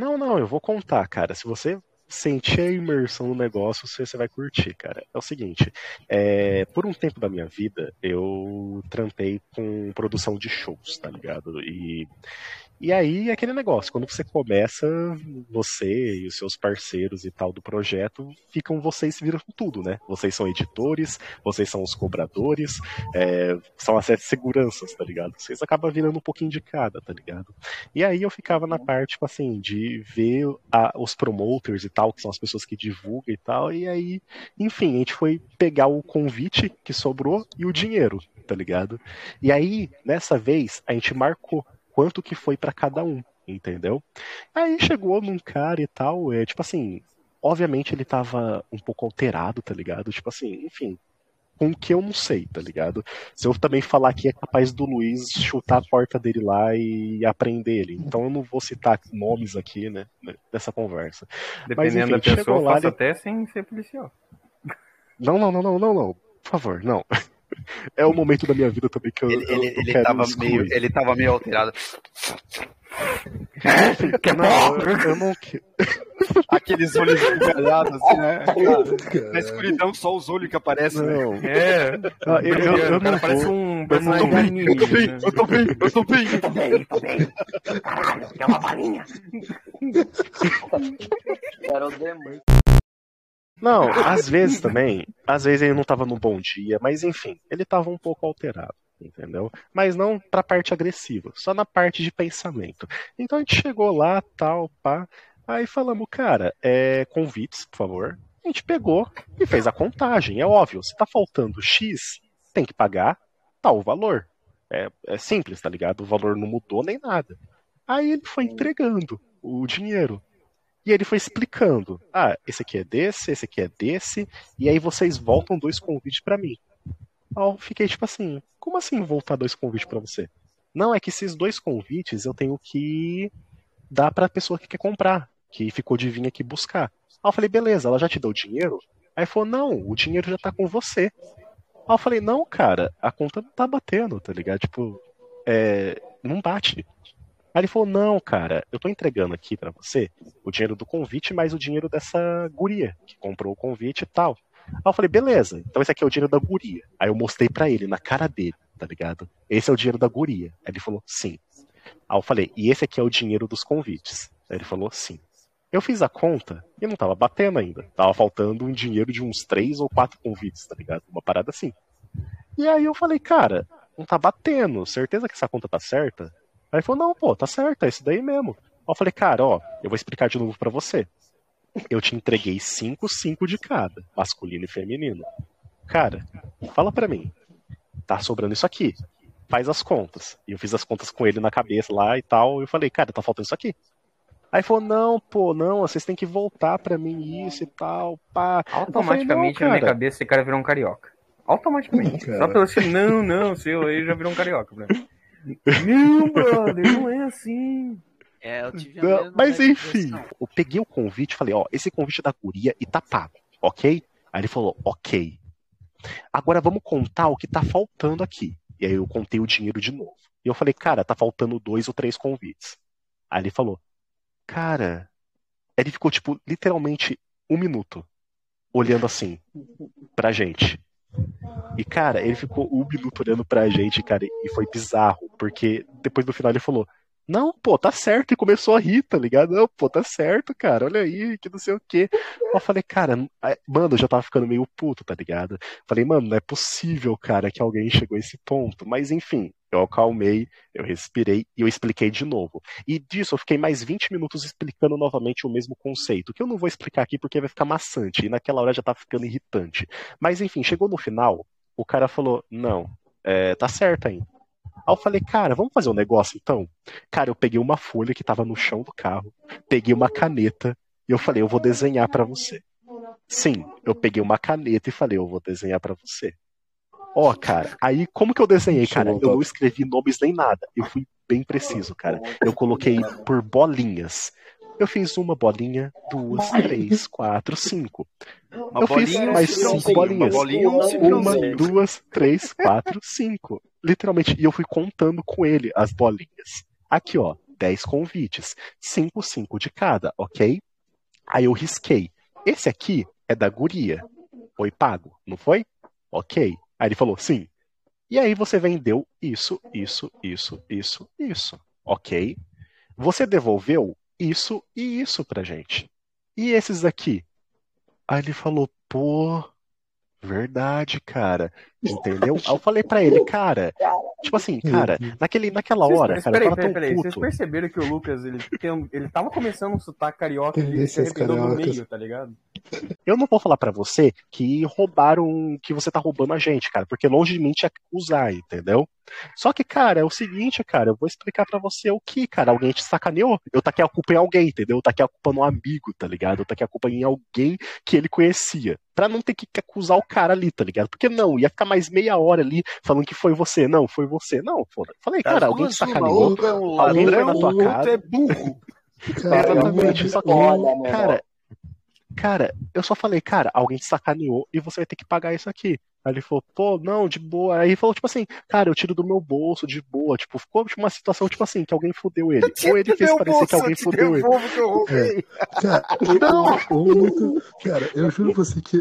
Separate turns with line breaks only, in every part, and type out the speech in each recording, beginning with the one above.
Não, não, eu vou contar, cara. Se você sentir a imersão no negócio, você, você vai curtir, cara. É o seguinte, é, por um tempo da minha vida, eu trampei com produção de shows, tá ligado? E, e aí, é aquele negócio, quando você começa, você e os seus parceiros e tal do projeto, ficam vocês viram tudo, né? Vocês são editores, vocês são os cobradores, é, são as sete seguranças, tá ligado? Vocês acabam virando um pouquinho de cada, tá ligado? E aí eu ficava na parte, tipo assim, de ver a, os promoters e tal, que são as pessoas que divulgam e tal, e aí, enfim, a gente foi pegar o convite que sobrou e o dinheiro, tá ligado? E aí, nessa vez, a gente marcou quanto que foi para cada um, entendeu? Aí chegou num cara e tal, é tipo assim, obviamente ele tava um pouco alterado, tá ligado? Tipo assim, enfim, com o que eu não sei, tá ligado? Se eu também falar aqui, é capaz do Luiz chutar a porta dele lá e aprender ele. Então eu não vou citar nomes aqui, né, nessa conversa.
Dependendo Mas, enfim, da pessoa, lá, ele... até sem ser policial.
Não, não, não, não, não, não. Por favor, não. É o momento da minha vida também que eu.
Ele,
eu,
ele, eu ele, tava, meio, ele tava meio alterado.
não, eu, eu não.
Aqueles olhos esbugalhados, assim, né? Na escuridão, só os olhos que aparecem. Né?
Não. É. Ah, eu, eu, eu não
parece um personagem
Eu tô bem, eu tô bem, eu tô bem.
Eu tô bem, tô bem. Caralho, quer uma balinha? Era o demônio.
Não, às vezes também, às vezes ele não tava num bom dia, mas enfim, ele tava um pouco alterado, entendeu? Mas não pra parte agressiva, só na parte de pensamento. Então a gente chegou lá, tal, pá, aí falamos, cara, é, convites, por favor. A gente pegou e fez a contagem, é óbvio, se tá faltando X, tem que pagar tal valor. É, é simples, tá ligado? O valor não mudou nem nada. Aí ele foi entregando o dinheiro. E ele foi explicando: ah, esse aqui é desse, esse aqui é desse, e aí vocês voltam dois convites para mim. Aí eu fiquei tipo assim: como assim voltar dois convites para você? Não, é que esses dois convites eu tenho que dar pra pessoa que quer comprar, que ficou de vir aqui buscar. Aí eu falei: beleza, ela já te deu o dinheiro? Aí falou: não, o dinheiro já tá com você. Aí eu falei: não, cara, a conta não tá batendo, tá ligado? Tipo, é, não bate. Aí ele falou: Não, cara, eu tô entregando aqui para você o dinheiro do convite, mais o dinheiro dessa guria que comprou o convite e tal. Aí eu falei: Beleza, então esse aqui é o dinheiro da guria. Aí eu mostrei para ele, na cara dele, tá ligado? Esse é o dinheiro da guria. Aí ele falou: Sim. Aí eu falei: E esse aqui é o dinheiro dos convites. Aí ele falou: Sim. Eu fiz a conta e não tava batendo ainda. Tava faltando um dinheiro de uns três ou quatro convites, tá ligado? Uma parada assim. E aí eu falei, cara, não tá batendo. Certeza que essa conta tá certa? Aí ele falou, não, pô, tá certo, é isso daí mesmo. eu falei, cara, ó, eu vou explicar de novo para você. Eu te entreguei cinco, cinco de cada, masculino e feminino. Cara, fala para mim, tá sobrando isso aqui. Faz as contas. E eu fiz as contas com ele na cabeça lá e tal. E eu falei, cara, tá faltando isso aqui. Aí falou, não, pô, não, vocês têm que voltar pra mim isso e tal, pá.
Automaticamente falei, na minha cabeça esse cara virou um carioca. Automaticamente. Só pelo assim, não, não, seu aí já virou um carioca. Né?
Não, brother, não é assim.
É, eu tive
não, Mas enfim, eu peguei o convite e falei, ó, esse convite é da guria e tá pago, ok? Aí ele falou, ok. Agora vamos contar o que tá faltando aqui. E aí eu contei o dinheiro de novo. E eu falei, cara, tá faltando dois ou três convites. Aí ele falou, cara. Ele ficou, tipo, literalmente um minuto olhando assim pra gente. E, cara, ele ficou um minuto olhando pra gente, cara, e foi bizarro, porque depois do final ele falou: Não, pô, tá certo, e começou a rir, tá ligado? Não, pô, tá certo, cara, olha aí, que não sei o quê. Eu falei, cara, mano, eu já tava ficando meio puto, tá ligado? Falei, mano, não é possível, cara, que alguém chegou a esse ponto. Mas enfim, eu acalmei, eu respirei e eu expliquei de novo. E disso eu fiquei mais 20 minutos explicando novamente o mesmo conceito, que eu não vou explicar aqui porque vai ficar maçante, e naquela hora já tá ficando irritante. Mas enfim, chegou no final, o cara falou: Não, é, tá certo ainda. Aí eu falei, cara, vamos fazer um negócio então? Cara, eu peguei uma folha que tava no chão do carro, peguei uma caneta e eu falei, eu vou desenhar para você. Sim, eu peguei uma caneta e falei, eu vou desenhar para você. Ó, oh, cara, aí como que eu desenhei, cara? Eu não escrevi nomes nem nada. Eu fui bem preciso, cara. Eu coloquei por bolinhas. Eu fiz uma bolinha, duas, três, quatro, cinco. Uma eu fiz mais cinco bolinhas. Uma, bolinha, uma duas, três, quatro, cinco. Literalmente. E eu fui contando com ele as bolinhas. Aqui, ó. 10 convites. 5, 5 de cada, ok? Aí eu risquei. Esse aqui é da guria. Foi pago, não foi? Ok. Aí ele falou, sim. E aí você vendeu isso, isso, isso, isso, isso. Ok? Você devolveu isso e isso pra gente. E esses aqui? Aí ele falou, pô, verdade, cara. Entendeu? Aí eu falei pra ele, cara, tipo assim, cara, naquele, naquela hora,
Vocês-
cara, eu
peraí, peraí, peraí. Vocês
puto.
perceberam que o Lucas, ele, tem ele tava começando um sotaque carioca e ele se arrependeu no meio, tá ligado?
Eu não vou falar pra você que roubaram, que você tá roubando a gente, cara, porque longe de mim te acusar, entendeu? Só que, cara, é o seguinte, cara, eu vou explicar pra você o que, cara, alguém te sacaneou. Eu taquei a culpa em alguém, entendeu? Eu taquei a culpa no amigo, tá ligado? Eu taquei a culpa em alguém que ele conhecia. Pra não ter que acusar o cara ali, tá ligado? Porque não, ia ficar mais meia hora ali falando que foi você. Não, foi você. Não, foda. Falei, cara, alguém te sacaneou.
É um
Alguém foi na tua casa.
é burro.
Cara,
Exatamente. Só que, cara, cara, eu só falei, cara, alguém te sacaneou e você vai ter que pagar isso aqui. Aí ele falou, pô, não, de boa. Aí ele falou, tipo assim, cara, eu tiro do meu bolso, de boa. Tipo, ficou tipo, uma situação, tipo assim, que alguém fudeu ele. Ou ele fez parecer
bolso,
que alguém
eu
fudeu ele.
eu roubei.
Cara, o- o Lucas- cara, eu juro pra você que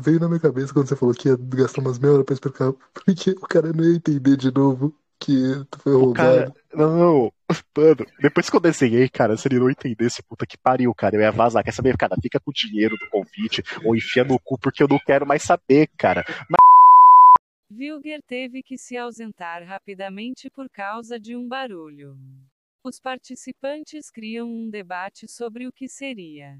veio na minha cabeça quando você falou que ia gastar umas meia hora pra explicar, porque o cara não ia entender de novo que tu foi
O cara,
roubado.
não, mano, depois que eu desenhei, cara, se ele não entendesse, puta que pariu, cara, eu ia vazar. Quer saber, cara, fica com o dinheiro do convite ou enfia no cu, porque eu não quero mais saber, cara.
Vilger teve que se ausentar rapidamente por causa de um barulho. Os participantes criam um debate sobre o que seria.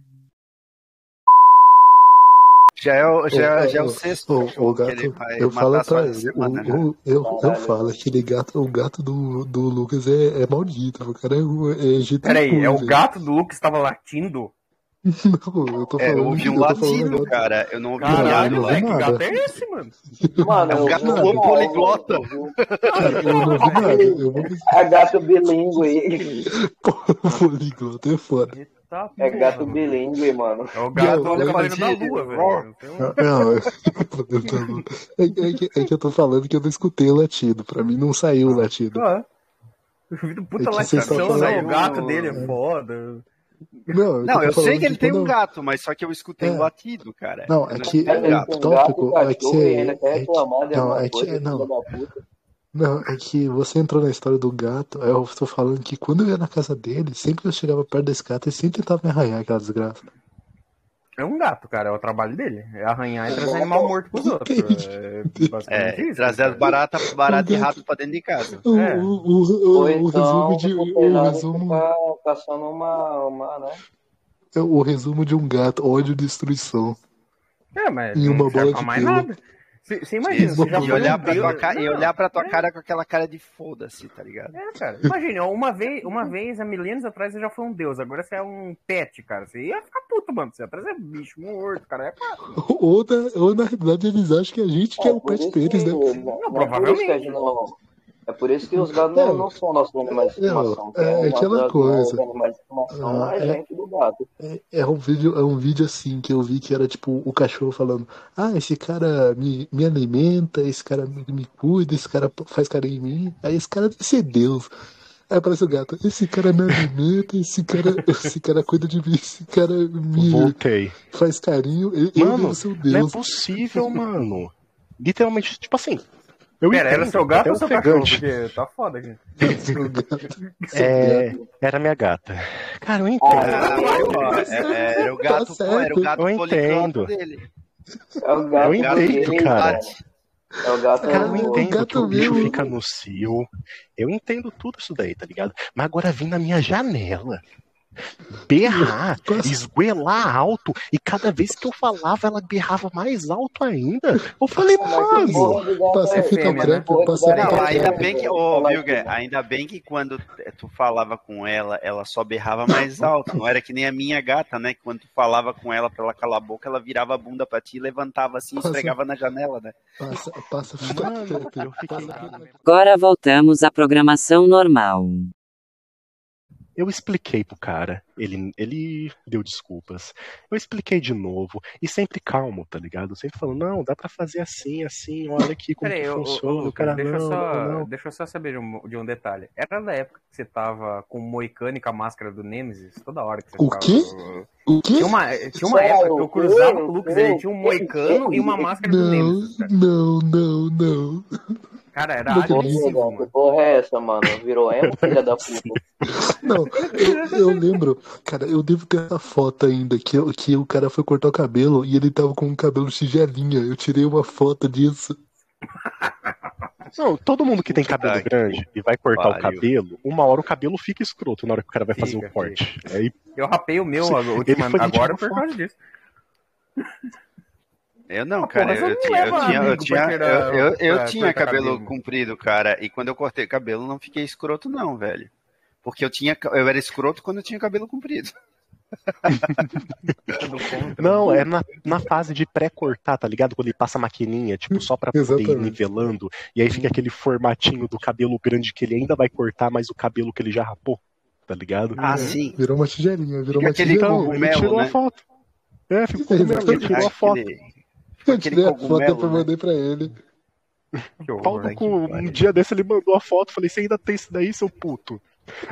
Já é, o- já,
Ô,
já é o sexto
o
que
gato, eu falo o,
semana.
o- eu, eu
Caralho.
falo, aquele gato, o gato do, do Lucas é, é maldito, o cara é, é jeito
Peraí, é o gato do Lucas que estava latindo?
Não, eu tô
É,
falando,
eu ouvi um
eu
latido, cara. Eu não ouvi um
Caralho,
latido.
velho, que gato é esse, mano?
Mano,
É um
eu
gato
uma-
poliglota.
eu um-
eu não vi nada, eu vou
É gato bilíngue.
poliglota, é foda.
Eita,
É
porra,
gato
mano.
bilíngue, mano.
É o gato
Não,
do
eu
Cavaleiro da. Lua, velho.
Não, é, é que, é que eu tô falando que eu não escutei o latido. Pra mim não saiu o latido.
Ah, O vídeo puta
É
latição, né?
falando-
O gato dele é foda.
Não, é
Não, eu sei que ele tem um gato, mas só que eu escutei
É.
um latido, cara.
Não, é que
um
tem
o
gato,
tópico é que você-
e
é não, é que- não. Não, é que você entrou na história do gato. aí Eu tô falando que quando eu ia na casa dele, sempre que eu chegava perto desse gato, ele sempre tentava me arranhar aquela desgraça.
É um gato, cara. É o trabalho dele. É arranhar e trazer animal morto pros outros. É
É,
isso.
trazer as baratas barata e rato pra dentro de casa.
O,
É.
o, o, o, o
então,
resumo de.
o
resumo,
caçando uma, uma, né?
o resumo de um gato, ódio e destruição.
É, mas
E
não
uma
serve
bola
pra
de
mais
pelo.
nada. Você imagina,
Isso,
você já
e
foi
olhar
um
pra tua
deus-
cara, e olhar pra tua
é.
cara com aquela cara de foda-se, tá ligado?
É, cara. Imagina, uma vez, uma vez, há milênios atrás, você já foi um deus. Agora você é um pet, cara. Você ia ficar puto, mano. Você ia trazer bicho morto, cara. É claro.
Ou na, ou na realidade eles acham que a gente que é o pet deles, né?
não, é
provavelmente.
não- É por isso que os gatos não, não são nossos animais de estimação.
é
Quem
aquela coisa.
animais de estimação
Ah,
é
é-. É, é um vídeo, é um vídeo assim que eu vi que era tipo o cachorro falando: Ah, esse cara me, me alimenta, esse cara me, me cuida, esse cara faz carinho em mim. Aí esse cara deve ser Deus. Aí aparece o gato, esse cara me alimenta, esse cara, esse cara cuida de mim, esse cara me
Voltei.
faz carinho, eu, eu
Mano,
devo ser o
Não é
Deus.
possível, mano. Literalmente, tipo assim. Eu
Pera, era
entendo,
seu gato
até
ou seu cachorro?
ofegante.
Porque tá foda aqui.
É, era minha gata. Cara, eu entendo.
Ah, ó, é- é- era o gato,
Tá
era o gato
Eu entendo.
dele.
É o gato
Eu entendo,
dele,
cara.
É o gato
Cara, eu
do-
entendo
gato
que o bicho
mesmo.
fica no cio. Eu entendo tudo isso daí, tá ligado? Mas agora vir na minha janela, berrar,
Passa-
esguelar alto, e cada vez que eu falava, ela berrava mais alto ainda. Eu falei, mano.
Passa
né?
passa
ainda bem que, ô, ainda bem que quando tu falava com ela, ela só berrava mais alto. Não era que nem a minha gata, né? Quando tu falava com ela pra ela calar a boca, ela virava a bunda pra ti, levantava assim e
Nossa.
esfregava na janela, né?
Passa, passa fita
Mano,
crepe.
eu fiquei.
Passa fita crepe.
Agora voltamos à programação normal.
Eu expliquei pro cara, ele, ele deu desculpas. Eu expliquei de novo, e sempre calmo, tá ligado? Sempre falando, não, dá pra fazer assim, assim, olha aqui como
Peraí,
funciona. o cara,
deixa, eu
não,
só,
não, não.
deixa eu só saber de um, de um detalhe. Era da época que você tava com o Moicano e com a máscara do Nemesis? Toda hora que você
O
tava-
quê? O quê?
Tinha uma, tinha uma época que eu cruzava com o Lucas, ele tinha um moicano e uma máscara do
Não,
Nemesis. cara.
não, não, não.
Cara, era
Ô,
agressivo,
que porra é essa, mano? Virou emo, filha da puta.
Não, eu, eu lembro, cara, eu devo ter essa foto ainda, que, que o cara foi cortar o cabelo e ele tava com um cabelo tigelinha. Eu tirei uma foto disso.
Não, todo mundo que tem cabelo grande e vai cortar o cabelo, uma hora o cabelo fica escroto na hora que o cara vai fazer
Fica,
o corte. Aí,
Eu rapei o meu agora
tirar
por causa disso.
Eu não,
Ah,
cara,
porra,
eu, eu eu tinha, eu tinha, eu, eu, eu
pra
tinha cabelo
cabelo.
comprido, cara, e quando eu cortei cabelo não fiquei escroto não, velho. Porque eu tinha, eu era escroto quando eu tinha cabelo comprido.
não, é na, na fase de pré-cortar, tá ligado? Quando ele passa a maquininha, tipo, só pra poder ir
Exatamente.
nivelando, e aí fica aquele formatinho do cabelo grande que ele ainda vai cortar, mas o cabelo que ele já rapou, tá ligado?
Ah, sim.
Virou uma tigelinha, virou
Fica
uma tigelinha.
Então, ele tirou a
né?
foto. É, ficou com medo, ele tirou a foto.
Aquele-
Eu
aquele
tirei a foto e
cogumelo,
eu
né?
mandei pra ele.
Que horror,
Pau
né?
no cu, um dia desse ele mandou a foto, falei, você ainda tem isso daí, seu puto?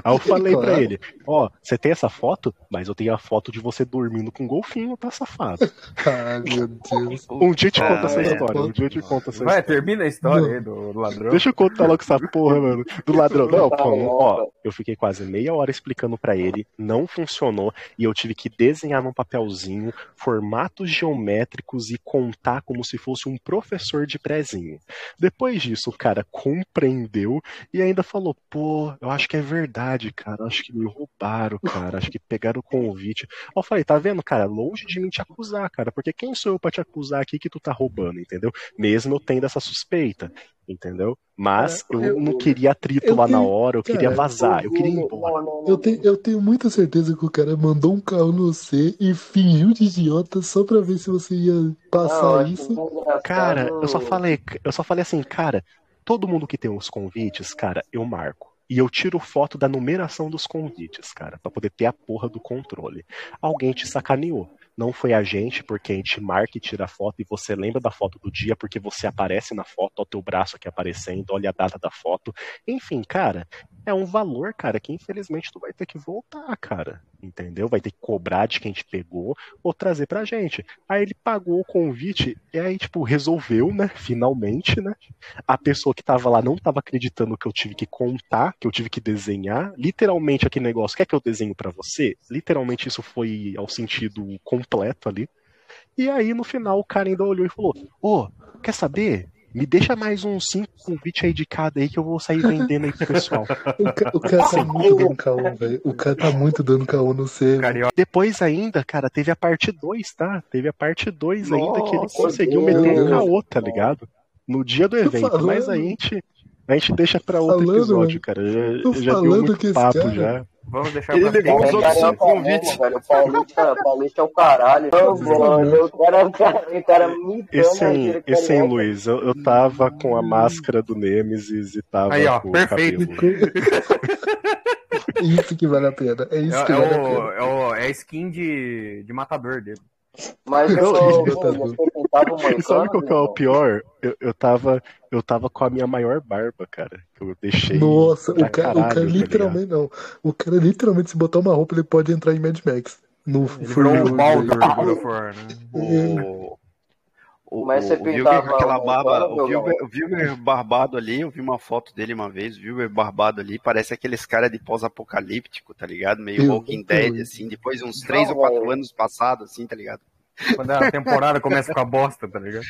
Aí eu falei pra
Claro.
ele, ó, você tem essa foto? Mas eu tenho a foto de você dormindo com um golfinho, tá safado.
Ai, meu Deus.
Um dia eu te
Ah,
conto essa
é.
história, um dia eu te conto essa
Vai,
história.
termina a história aí do ladrão.
Deixa eu contar logo essa porra, mano. Do ladrão. Não, pô, ó, eu fiquei quase meia hora explicando pra ele, não funcionou, e eu tive que desenhar num papelzinho formatos geométricos e contar como se fosse um professor de prézinho. Depois disso, o cara compreendeu e ainda falou: pô, eu acho que é verdade, cara. Acho que me roubaram, cara. Acho que pegaram o convite. Eu falei: tá vendo, cara? Longe de mim te acusar, cara. Porque quem sou eu pra te acusar aqui que tu tá roubando, entendeu? Mesmo eu tendo essa suspeita, entendeu? Mas
Cara,
eu
eu-
não queria atrito
eu
lá na
tenho-
hora, eu queria
cara,
vazar, eu queria ir embora.
Eu tenho, eu tenho muita certeza que o cara mandou um carro no você e fingiu de idiota só pra ver se você ia passar isso.
Cara, eu só falei, eu só falei assim, cara, todo mundo que tem os convites, cara, eu marco. E eu tiro foto da numeração dos convites, cara, pra poder ter a porra do controle. Alguém te sacaneou. Não foi a gente, porque a gente marca e tira a foto e você lembra da foto do dia porque você aparece na foto, ó, teu braço aqui aparecendo, olha a data da foto. Enfim, cara, é um valor, cara, que infelizmente tu vai ter que voltar, cara. Entendeu? Vai ter que cobrar de quem te pegou ou trazer pra gente. Aí ele pagou o convite e aí, tipo, resolveu, né? Finalmente, né? A pessoa que tava lá não tava acreditando que eu tive que contar, que eu tive que desenhar. Literalmente aquele negócio, quer que eu desenho pra você? Literalmente isso foi ao sentido completo ali. E aí, no final, o cara ainda olhou e falou: Ô, quer saber? Me deixa mais uns cinco convites aí de cada aí que eu vou sair vendendo aí pro pessoal.
O, ca- o cara tá muito dando caô, velho. O cara tá muito dando caô no C.
Depois ainda, cara, teve a parte 2, tá? Teve a parte 2 ainda que ele conseguiu
Deus.
meter um caô, tá ligado? No dia do evento.
falando.
Mas aí a gente, a gente deixa pra outro
Falando,
episódio, cara. Já,
Tô
já deu
falando
muito
que esse
papo
cara-
já.
Vamos deixar
Ele
pra
levou
frente.
os outros cinco convites.
Velho, o Paulista, Paulista é o caralho. Mano, o cara, o cara, o cara me.
Luiz, eu, eu tava com a máscara do Nemesis e tava
Aí, ó,
com
perfeito.
o cabelo.
Isso que vale a pena. É
É,
isso que
é
vale a
o,
pena.
é, o, é a skin de, de matador dele.
Mas eu
Não,
sou,
e-
você pintava o
E sabe qual que é o pior? Eu, eu, tava, eu tava com a minha maior barba, cara. Que eu deixei.
Nossa, o cara, o
caralho,
cara
tá
literalmente não. O cara literalmente, se botar uma roupa, ele pode entrar em Mad Max. No
o Baldur of War, né?
O, o,
Mas você
o com aquela
o
barba, o o Wilber barbado ali, eu vi uma foto dele uma vez, o Wilber barbado ali, parece aqueles caras de pós-apocalíptico, tá ligado? Meio Walking Dead, assim, depois de uns 3
Não,
ou 4
velho.
anos passados, assim, tá ligado?
Quando a temporada começa com a bosta, tá ligado?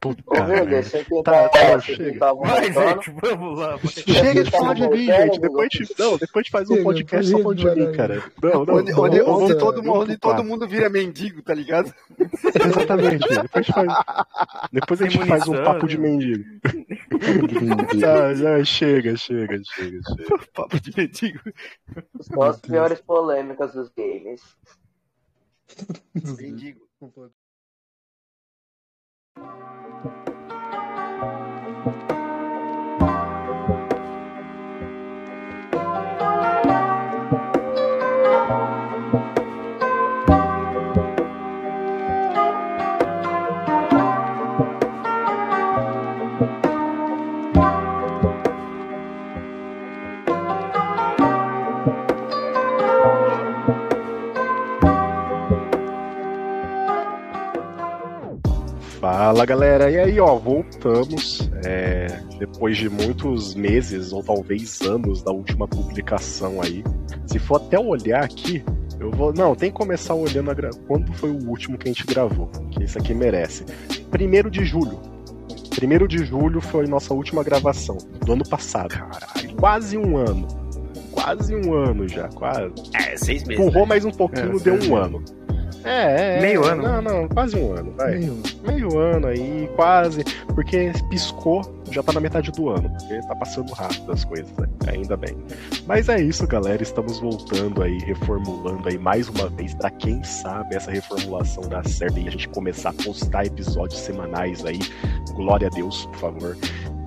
Puta,
Ô,
Tá, tá,
você
chega.
Vai,
moicano.
gente, vamos lá. vai.
Chega de
Tá
falar de mim, gente. Depois te, não, depois te faz um
Chega,
podcast só falando de mim, cara. Não, não,
onde
não,
onde,
vamos-
onde
nossa,
todo, onde todo mundo vira mendigo, tá ligado?
Exatamente. Depois, faz, depois a gente faz um papo de mendigo. Já, já, chega, chega, chega, chega.
Papo de mendigo.
As piores polêmicas dos games.
Mendigo.
Fala galera, e aí ó, voltamos é, depois de muitos meses ou talvez anos da última publicação aí. Se for até olhar aqui, eu vou. Não, tem que começar olhando a gra... quando foi o último que a gente gravou, que isso aqui merece. Primeiro de julho. Primeiro de julho foi nossa última gravação, do ano passado. Caralho. Quase um ano. Quase um ano já, quase.
É, seis meses.
Empurrou
né?
mais um pouquinho,
É,
deu um
meses.
É, é.
Meio ano.
Não, não, quase um ano, vai.
Meio.
Meio ano aí, quase. Porque piscou, já tá na metade do ano. Porque tá passando rápido as coisas, né? Ainda bem. Mas é isso, galera. Estamos voltando aí, reformulando aí mais uma vez. Pra quem sabe essa reformulação dá certo e a gente começar a postar episódios semanais aí. Glória a Deus, por favor.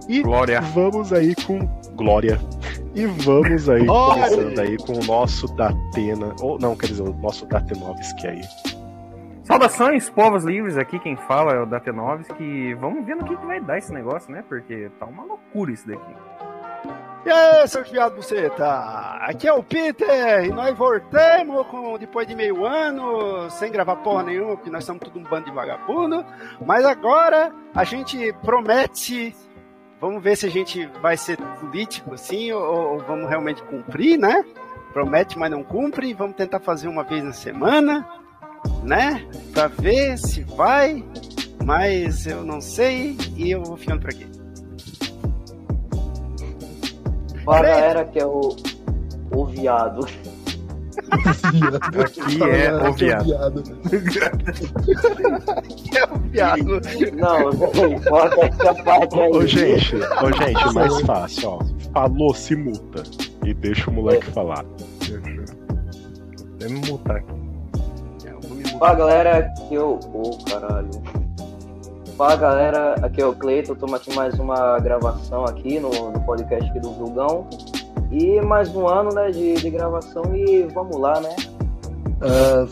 E
Glória.
vamos aí com Glória. E vamos aí,
Glória!
começando aí com o nosso Datena. Ou não, quer dizer, o nosso Datenovski aí.
Saudações, povos livres, aqui quem fala é o Datenovski. Vamos ver no que, que vai dar esse negócio, né? Porque tá uma loucura isso daqui.
E aí, seu viado buceta? Aqui é o Peter e nós voltamos com, depois de meio ano, sem gravar porra nenhuma, porque nós somos tudo um bando de vagabundo. Mas agora a gente promete. Vamos ver se a gente vai ser político assim ou, ou vamos realmente cumprir, né? Promete, mas não cumpre. Vamos tentar fazer uma vez na semana, né? Pra ver se vai. Mas eu não sei e eu vou ficando por aqui.
Fala galera que é o, o viado.
Aqui é o viado.
É o viado.
Não, véi, corta essa parte aí.
Ô, gente, ô, gente, mais fácil, ó. Falou, se muta. E deixa o moleque falar.
Deixa eu me mutar aqui.
Fala galera, aqui é o. Ô caralho. Fala galera, aqui é o Cleiton, estamos aqui mais uma gravação aqui no, no podcast aqui do Vulgão. E mais um ano né, de, de gravação e vamos lá, né?
Ah,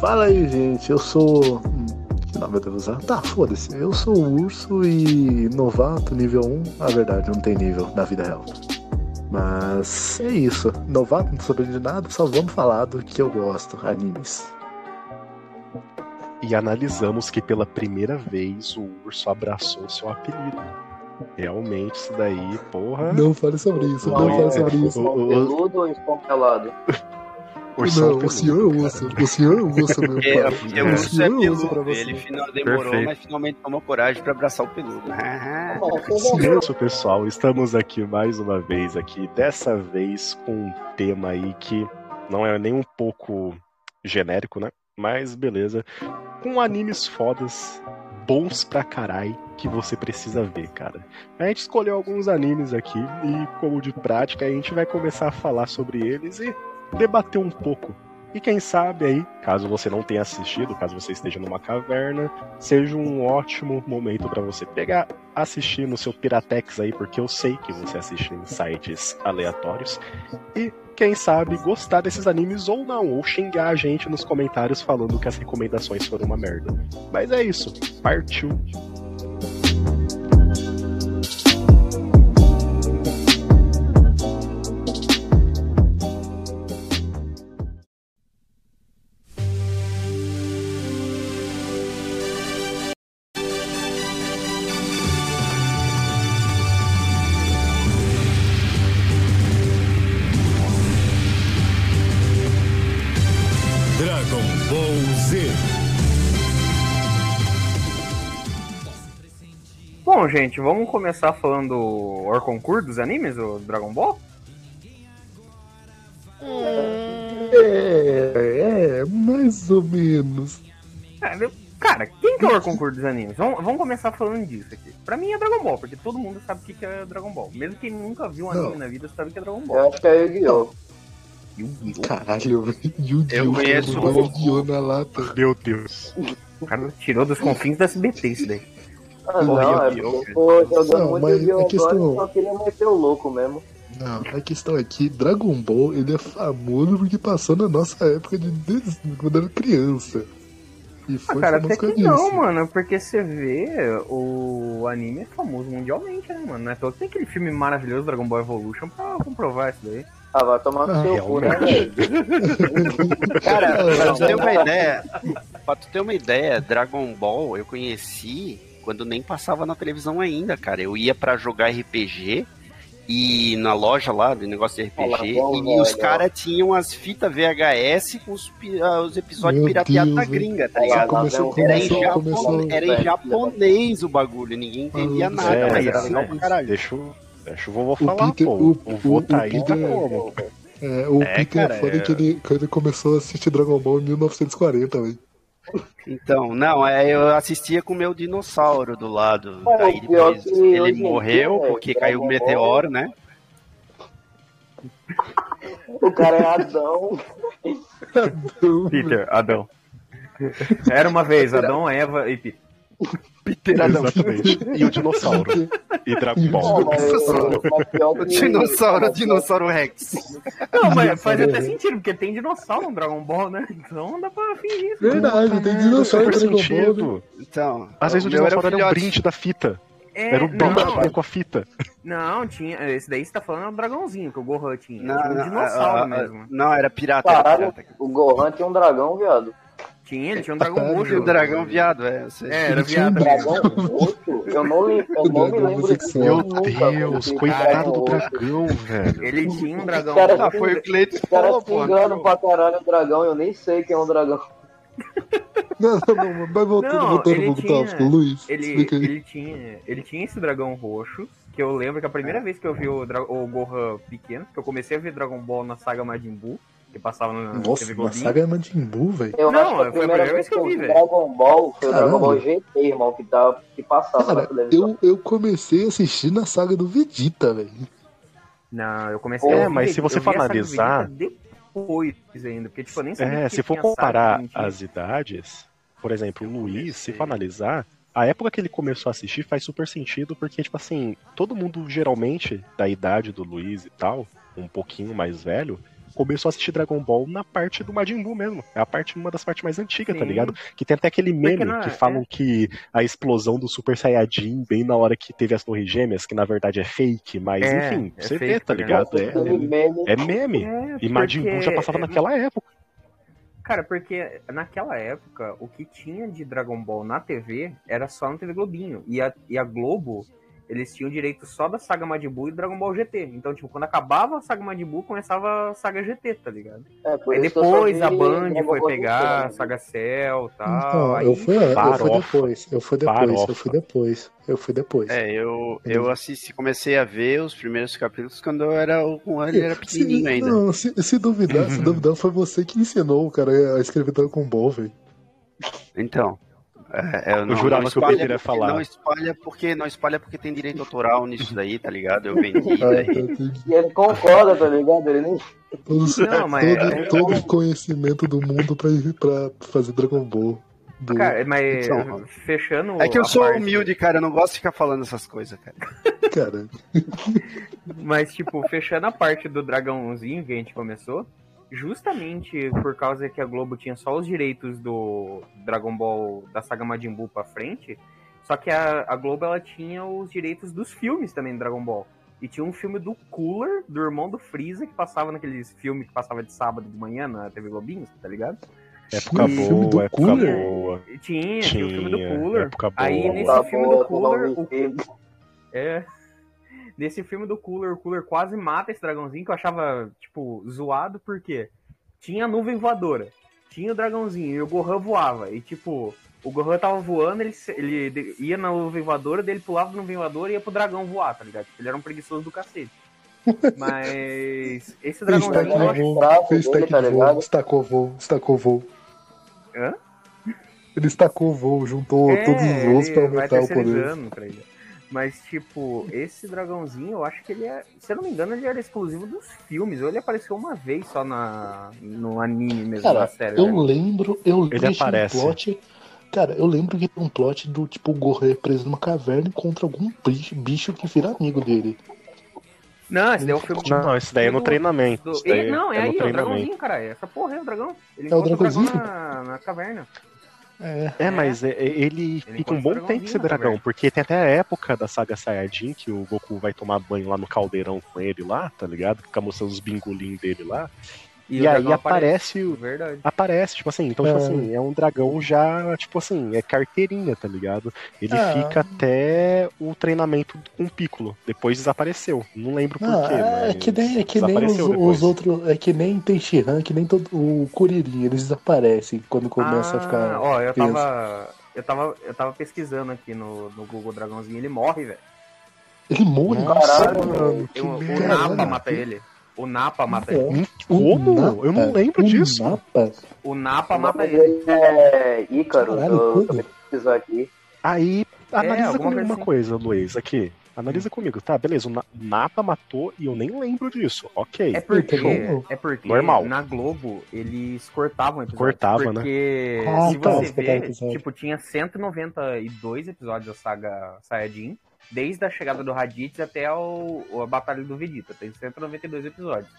fala aí, gente. Eu sou. hum, Que nome eu devo usar? Tá, foda-se. Eu sou urso e novato, nível 1. Na verdade, não tem nível na vida real. Mas é isso. Novato, não sabendo de nada, só vamos falar do que eu gosto: animes.
E analisamos que pela primeira vez o urso abraçou seu apelido. Realmente, isso daí, porra.
Não fale sobre isso, não,
Não,
fale
é,
sobre isso.
o- o-
Peludo ou espompelado?
Ursão
não, o
peludo,
senhor é o
cara.
urso. O senhor é o urso, meu
É,
pai.
é, o urso é
senhor é o urso pra
peludo.
você.
Ele final, demorou,
Perfeito.
mas finalmente tomou coragem pra abraçar o peludo.
É Isso, pessoal, estamos aqui mais uma vez aqui, dessa vez com um tema aí que não é nem um pouco genérico, né? Mas beleza. Com animes fodas, bons pra carai, que você precisa ver, cara. A gente escolheu alguns animes aqui e, como de prática, a gente vai começar a falar sobre eles e debater um pouco. E quem sabe aí, caso você não tenha assistido, caso você esteja numa caverna, seja um ótimo momento pra você pegar, assistir no seu Piratex aí, porque eu sei que você assiste em sites aleatórios. E quem sabe gostar desses animes ou não, ou xingar a gente nos comentários falando que as recomendações foram uma merda. Mas é isso, partiu.
Gente, vamos começar falando o Orconcourt dos animes, o Dragon Ball?
É, é, mais ou menos.
É, eu- Cara, quem que é o Orconcourt dos animes? Vamos, vamos começar falando disso aqui. Pra mim é Dragon Ball, porque todo mundo sabe o que que é Dragon Ball. Mesmo quem nunca viu um anime
Não.
na vida sabe o que é Dragon
Eu
Ball.
acho que é Yu-Gi-Oh!
Yu-Gi-Oh!
Caralho. Yu-Gi-Oh!
Eu conheço
Yu-Gi-Oh! na lata.
Meu Deus.
O cara tirou dos confins da SBT isso daí.
Ah, não, é porque eu tô jogando
Não,
muito
mas
Yu-Gi-Oh!
a questão-
só queria meter o louco mesmo.
Não, a questão é que Dragon Ball ele é famoso porque passou na nossa época de, quando era criança. E
Ah,
foi
cara,
famoso
até que
causa
não,
disso.
mano, porque você vê, o anime é famoso mundialmente, né, mano? Não é que tem aquele filme maravilhoso, Dragon Ball Evolution, pra comprovar isso daí.
Ah, vai tomar no seu cu, né?
Cara, pra tu ter uma
Cara,
ideia, pra tu ter uma ideia, Dragon Ball eu conheci quando nem passava na televisão ainda, cara. Eu ia pra jogar RPG e na loja lá do negócio de RPG
Olha, bom,
e os caras tinham as fitas VHS com os, ah, os episódios pirateados da gringa, tá ligado?
começou-
Era em,
começou-
japo-
começou-
era em japonês o bagulho, ninguém entendia
Ah,
nada,
é,
mas era
é,
legal pra caralho.
Deixa, o- deixa o vovô
O
falar,
Peter-
pô.
o-
O vô
o-
tá aí, tá
Peter-
como?
É, o
É,
Peter
cara,
é foda
é-
que ele, quando ele começou a assistir Dragon Ball em 1940, velho.
Então, não, é, eu assistia com o meu dinossauro do lado.
É, pior
depois ele morreu
dia,
porque caiu o
Ball-
meteoro, né?
O cara é Adão.
Peter, Adão. Era uma vez, Adão, Eva e Peter.
Peter.
Exatamente. E o dinossauro. E Dragon Ball.
Dinossauro, o dinossauro Rex.
Não, mas faz até sentido, porque tem dinossauro no Dragon Ball, né? Então dá pra fingir isso.
Verdade, tem dinossauro
Super
em Dragon Ball. né?
sentido.
Então,
Às vezes o dinossauro era, um
filhote.
brinde da fita.
É,
Era o brinde que
não,
vinha com a fita.
não, tinha. Esse daí você tá falando é o dragãozinho que o Gohan tinha.
Não,
tinha um
não,
dinossauro
ah, ah,
mesmo.
Não, era pirata. Era
Caralho,
pirata.
o Gohan tinha um dragão, viado.
Tinha, ele tinha um dragão
Ah,
roxo.
O dragão viado, é.
É, era
Ele tinha um
viado.
Dragão roxo? Eu não, li- eu não me lembro.
Meu
disso nunca,
Deus, coitado do
dragão
velho.
Ele tinha um dragão roxo.
Ah, foi o Cleiton que
Os caras
falou, pô.
pra caralho o dragão, eu nem sei quem é um dragão.
Não, não, não, vai voltando,
Não,
voltando
ele
pro
tinha-
tópico. Luiz,
Ele, ele, tinha, ele tinha esse dragão roxo, que eu lembro que a primeira vez que eu vi o, o Gohan pequeno, que eu comecei a ver Dragon Ball na saga Majin Buu, que passava na
Nossa,
TV
na
Globinho.
saga Majin Buu, velho.
Eu
Não,
acho que
foi
a primeira vez que eu vi
velho.
Dragon Ball foi o. Dragon Ball GT, irmão, que, tá, que passava na
Cara,
televisão.
eu, eu comecei a assistir na saga do Vegeta, velho.
Não, eu comecei
É,
a
mas se você for analisar-
depois ainda, porque tipo, eu nem sabia
É,
que
se for
saga,
comparar as idades, por exemplo, o Luiz, se for analisar, a época que ele começou a assistir faz super sentido, porque, tipo assim, todo mundo geralmente, da idade do Luiz e tal, um pouquinho mais velho, começou a assistir Dragon Ball na parte do Majin Buu mesmo. É a parte, uma das partes mais antigas, tá
Sim.
ligado? Que tem até aquele meme
não é-
que falam que a explosão do Super Saiyajin, bem na hora que teve as torres gêmeas, que na verdade é fake, mas
É,
enfim,
é
você
fake,
vê, tá
tá
ligado?
Aquele
É,
meme,
é meme.
É,
E Majin Buu já passava naquela época.
Cara, porque naquela época, o que tinha de Dragon Ball na TV era só na TV Globinho. E a, e a Globo, eles tinham direito só da saga Majin Buu e Dragon Ball GT. Então, tipo, quando acabava a saga Majin Buu, começava a saga GT, tá ligado?
é,
Aí
eu
depois a Band foi
Ball
pegar a
GT,
saga Cell e tal.
Então,
aí...
eu fui, eu fui depois, eu fui depois, eu
Farofa.
fui depois, eu fui depois.
É, eu, eu assisti, comecei a ver os primeiros capítulos quando eu era, o- ele era pequenininho
se,
ainda.
Não, se, se duvidar, se duvidar, foi você que ensinou o cara a escrever Dragon Ball, velho.
Então. É, eu não,
jurava
não
que o
espalha
Peter ia
porque-
falar.
Não espalha porque não espalha porque tem direito autoral nisso daí, tá ligado? Eu vendi daí.
tá.
E ele concorda, tá ligado? Ele nem.
Todos-
Não, mas-
todo, todo o conhecimento do mundo pra, pra fazer Dragon Ball. Do-
Cara, mas
Então,
fechando.
É que eu sou
parte-
humilde, cara, eu não gosto de ficar falando essas coisas, cara.
Cara,
Mas, tipo, fechando a parte do dragãozinho que a gente começou, justamente por causa que a Globo tinha só os direitos do Dragon Ball da saga Majin Buu pra frente, só que a, a Globo ela tinha os direitos dos filmes também do Dragon Ball. E tinha um filme do Cooler, do irmão do Freeza, que passava naqueles filmes que passava de sábado de manhã na TV Globinho, tá ligado?
Época
Tinha filme do
boa, época
Cooler?
boa.
E Tinha, tinha, o filme do
Tinha,
Cooler.
época
Aí nesse filme do Cooler, o. É. Nesse filme do Cooler, o Cooler quase mata esse dragãozinho que eu achava, tipo, zoado, porque tinha a nuvem voadora, tinha o dragãozinho e o Gohan voava. E, tipo, o Gohan tava voando, ele, ele ia na nuvem voadora, daí ele pulava na nuvem voadora e ia pro dragão voar, tá ligado? Ele era um preguiçoso do cacete. Mas esse dragãozinho eu acho.
voo,
fraco
fez
dele, tá
voo,
ligado?
estacou voo, estacou voo.
Hã?
Ele estacou voo, juntou
É,
todos os voos pra aumentar o poder.
ele. Mas, tipo, esse dragãozinho, eu acho que ele é. Se eu não me engano, ele era exclusivo dos filmes. Ou ele apareceu uma vez só na, no anime mesmo, na
Cara,
série.
eu
né?
lembro, eu lembro
Ele aparece.
um plot. Cara, eu lembro que tem um plot do tipo o Gohan preso numa caverna e contra algum bicho, bicho que vira amigo dele.
Não, esse daí é o filme.
Não, esse daí é no treinamento.
do-
Esse daí
ele- não, é,
é no
aí, é o
treinamento.
dragãozinho, cara. Essa porra é o dragão. Ele
É o
encontra o dragão
dragãozinho?
na, na caverna.
É.
É, mas é- é- ele,
Ele
fica um bom tempo esse dragão,
verdade.
porque tem até a época da saga Saiyajin que o Goku vai tomar banho lá no caldeirão com ele lá, tá ligado? Fica mostrando os bingolinhos dele lá. E,
o
aí aparece o.
Verdade.
Aparece, tipo assim, então,
É.
tipo assim, é um dragão já, tipo assim, é carteirinha, tá ligado? Ele
Ah.
fica até o treinamento com o Piccolo. Depois desapareceu. Não lembro por
Não,
quê,
é,
mas
que nem, é que nem os, os outros. É que nem tem Shihan, que nem todo, o Kuririn, eles desaparecem quando começa a
Ah,
ficar.
Ó, eu tava. Eu tava, eu tava pesquisando aqui no, no Google Dragãozinho, ele morre, velho.
Ele morre,
Nossa,
Caralho,
mano, que
O. Napa mata ele. O Napa mata ele.
Hum, Como? Eu não lembro
o
disso.
Napa?
O Napa
O
mata
nome
ele.
é Ícaro,
Caralho,
eu aqui.
Aí, analisa
alguma
comigo uma
assim.
coisa, Luiz, aqui. Analisa comigo, tá? Beleza, o Na- Napa matou e eu nem lembro disso. Ok.
É porque, é porque
normal.
na Globo eles cortavam episódios.
Cortava, né?
porque
Ah,
se
tá,
você ver, tipo, tinha 192 episódios da saga Saiyajin, desde a chegada do Raditz até o, a Batalha do Vegeta. Tem 192 episódios.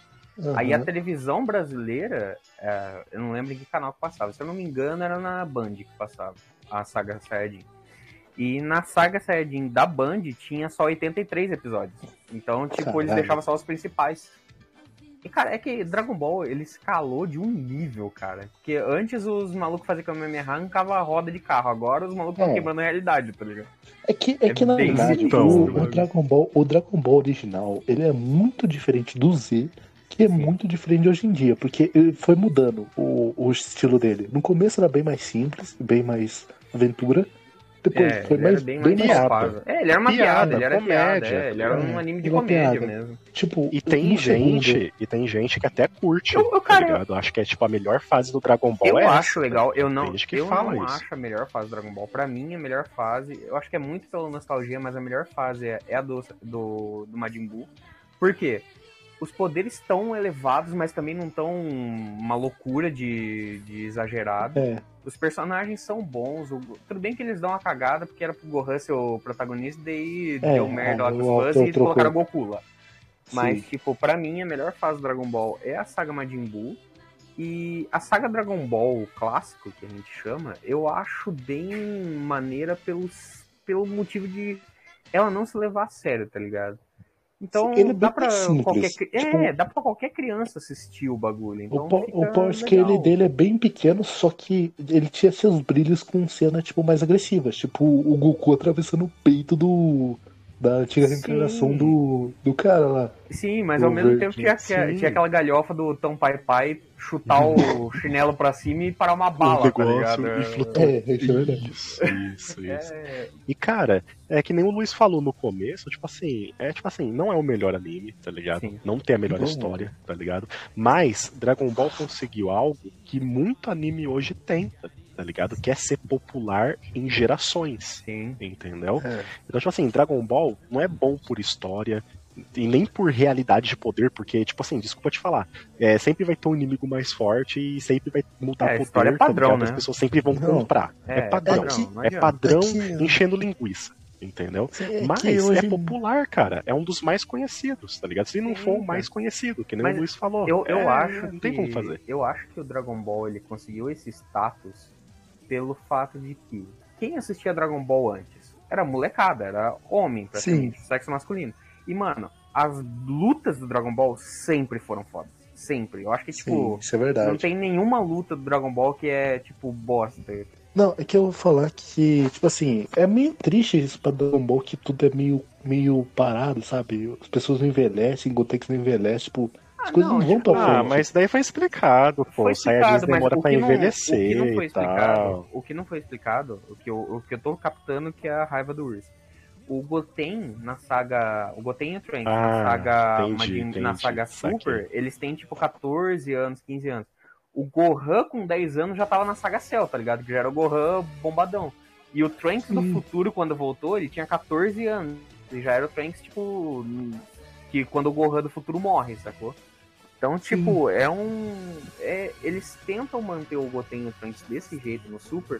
Aí a televisão brasileira, é, eu não lembro em que canal que passava. Se eu não me engano, era na Band que passava a saga Saiyajin. E na saga Saiyajin da Band tinha só 83 episódios. Então, tipo, eles
Caralho.
deixavam só os principais. E, cara, é que Dragon Ball, ele escalou de um nível, cara. Porque antes os malucos faziam Kamehameha arrancavam a roda de carro. Agora os malucos estão
É.
quebrando a realidade, tá ligado?
É que, é
É
que na verdade
então,
o, o Dragon Ball, o Dragon Ball original, ele é muito diferente do Z, que é muito diferente hoje em dia, porque ele foi mudando o, o estilo dele. No começo era bem mais simples, bem mais aventura. Depois
É,
foi
ele
mais,
era bem
bem
mais
piada.
É, ele era uma
Piada,
piada, ele era
comédia,
piada. É, ele era um anime de
uma
comédia
piada.
mesmo.
tipo.
E tem gente,
segundo-
e tem gente que até curte,
Eu- eu,
tá
cara,
ligado? Acho que é tipo a melhor fase do Dragon Ball
Eu
é
acho
essa.
legal, eu
Tem
não,
que
eu
fala
não
isso.
acho a melhor fase do Dragon Ball. Pra mim, a melhor fase, eu acho que é muito pela nostalgia, mas a melhor fase é, é a do, do, do Majin Buu. Por quê? Os poderes estão elevados, mas também não estão uma loucura de, de exagerado.
É,
Os personagens são bons. o- tudo bem que eles dão uma cagada, porque era pro Gohan ser o protagonista, daí
É,
deu merda lá com os fãs e
trocou.
colocaram o Goku lá. Mas,
sim.
tipo, pra mim, a melhor fase do Dragon Ball é a saga Majin Buu. E a saga Dragon Ball clássico, que a gente chama, eu acho bem maneira pelos, pelo motivo de ela não se levar a sério, tá ligado? Então,
Ele é
dá
simples,
qualquer, cri- é,
tipo-
dá pra qualquer criança assistir o bagulho. Então
O, o power scale dele é bem pequeno, só que ele tinha seus brilhos com cenas tipo, mais agressivas. Tipo o Goku atravessando o peito do. Da antiga reencarnação do, do cara lá.
Sim, mas
Do
ao mesmo tempo tinha, tinha, aquela galhofa do Tom Pai Pai chutar o chinelo pra cima e parar uma bala,
o
tá
negócio e flutuar.
É, isso é verdade.
Isso, isso, isso.
É,
E, cara, é que nem o Luiz falou no começo, tipo assim, é tipo assim, não é o melhor anime, tá ligado?
Sim.
Não tem a melhor
Não.
história, tá ligado? Mas Dragon Ball conseguiu algo que muito anime hoje tem, tá ligado? Que é ser popular em gerações.
sim.
Entendeu?
É.
Então, tipo assim, Dragon Ball não é bom por história e nem por realidade de poder, porque, tipo assim, desculpa te falar, é, sempre vai ter um inimigo mais forte e sempre vai mudar
É, a
poder,
história é
tá
padrão,
ligado?
né?
As pessoas sempre vão
Não.
comprar. É,
É,
padrão.
padrão,
não
É
adianta.
padrão
É que-
enchendo linguiça. Entendeu?
É
Mas
que
é
hoje-
popular, cara. É um dos mais conhecidos, tá ligado? Se não for o mais conhecido, que nem
Mas
o Luiz falou.
Eu, eu
É,
acho
Não
que,
tem como fazer.
Eu acho que o Dragon Ball ele conseguiu esse status pelo fato de que quem assistia Dragon Ball antes era molecada, era homem, praticamente, sexo masculino. E, mano, as lutas do Dragon Ball sempre foram fodas. Sempre. Eu acho que,
Sim,
tipo,
isso é
não tem nenhuma luta do Dragon Ball que é, tipo, bosta.
Não, é que eu vou falar que, tipo assim, é meio triste isso pra Dragon Ball que tudo é meio, meio parado, sabe? As pessoas não envelhecem, Gotenks não envelhece, tipo, as
Ah,
coisas
não,
não, vão
tipo,
Ah,
frente.
mas daí foi explicado, pô.
Foi
O Saiyajins
explicado, mas
demora
o
pra
que não-
envelhecer
o que não foi
e
explicado,
tal.
o que não foi explicado, o que eu, o que eu tô captando que é a raiva do Urso. O Goten na saga, o Goten e o Trunks
Ah,
na saga
entendi,
Majin- na
entendi,
saga
saquei.
Super, eles têm tipo 14 anos, 15 anos. O Gohan com 10 anos já tava na saga Cell, tá ligado? Que já era o Gohan bombadão. E o Trunks do
Sim.
futuro quando voltou, ele tinha 14 anos. E já era o Trunks tipo que quando o Gohan do futuro morre, sacou? Então, tipo, é um. é- eles tentam manter o Goten e o Trunks desse jeito no Super,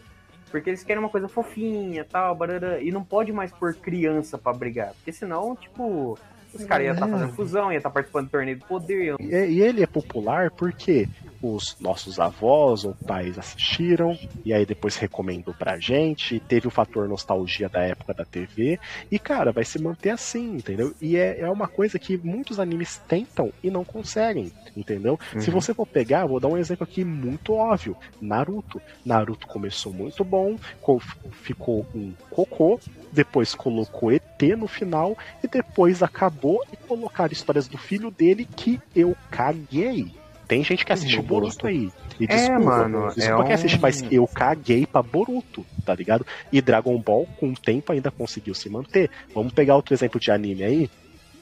porque eles querem uma coisa fofinha tal, barará, e não pode mais pôr criança pra brigar. Porque senão, tipo, os caras iam estar
É.
fazendo fusão, ia estar participando do torneio do poder. iam-
E, e ele é popular porque os nossos avós ou pais assistiram, e aí depois recomendou pra gente, teve o fator nostalgia da época da TV, e cara, vai se manter assim, entendeu? E é, é uma coisa que muitos animes tentam e não conseguem, entendeu? Se
Uhum.
você for pegar, vou dar um exemplo aqui muito óbvio: Naruto. Naruto começou muito bom, co- ficou um cocô, depois colocou ET no final, e depois acabou e colocaram histórias do filho dele que eu caguei. Tem gente que assiste Boruto aí. E
É,
desculpa,
mano,
desculpa
é
quem assiste,
um-
mas eu caguei pra Boruto, tá ligado? E Dragon Ball, com o tempo, ainda conseguiu se manter. Vamos pegar outro exemplo de anime aí,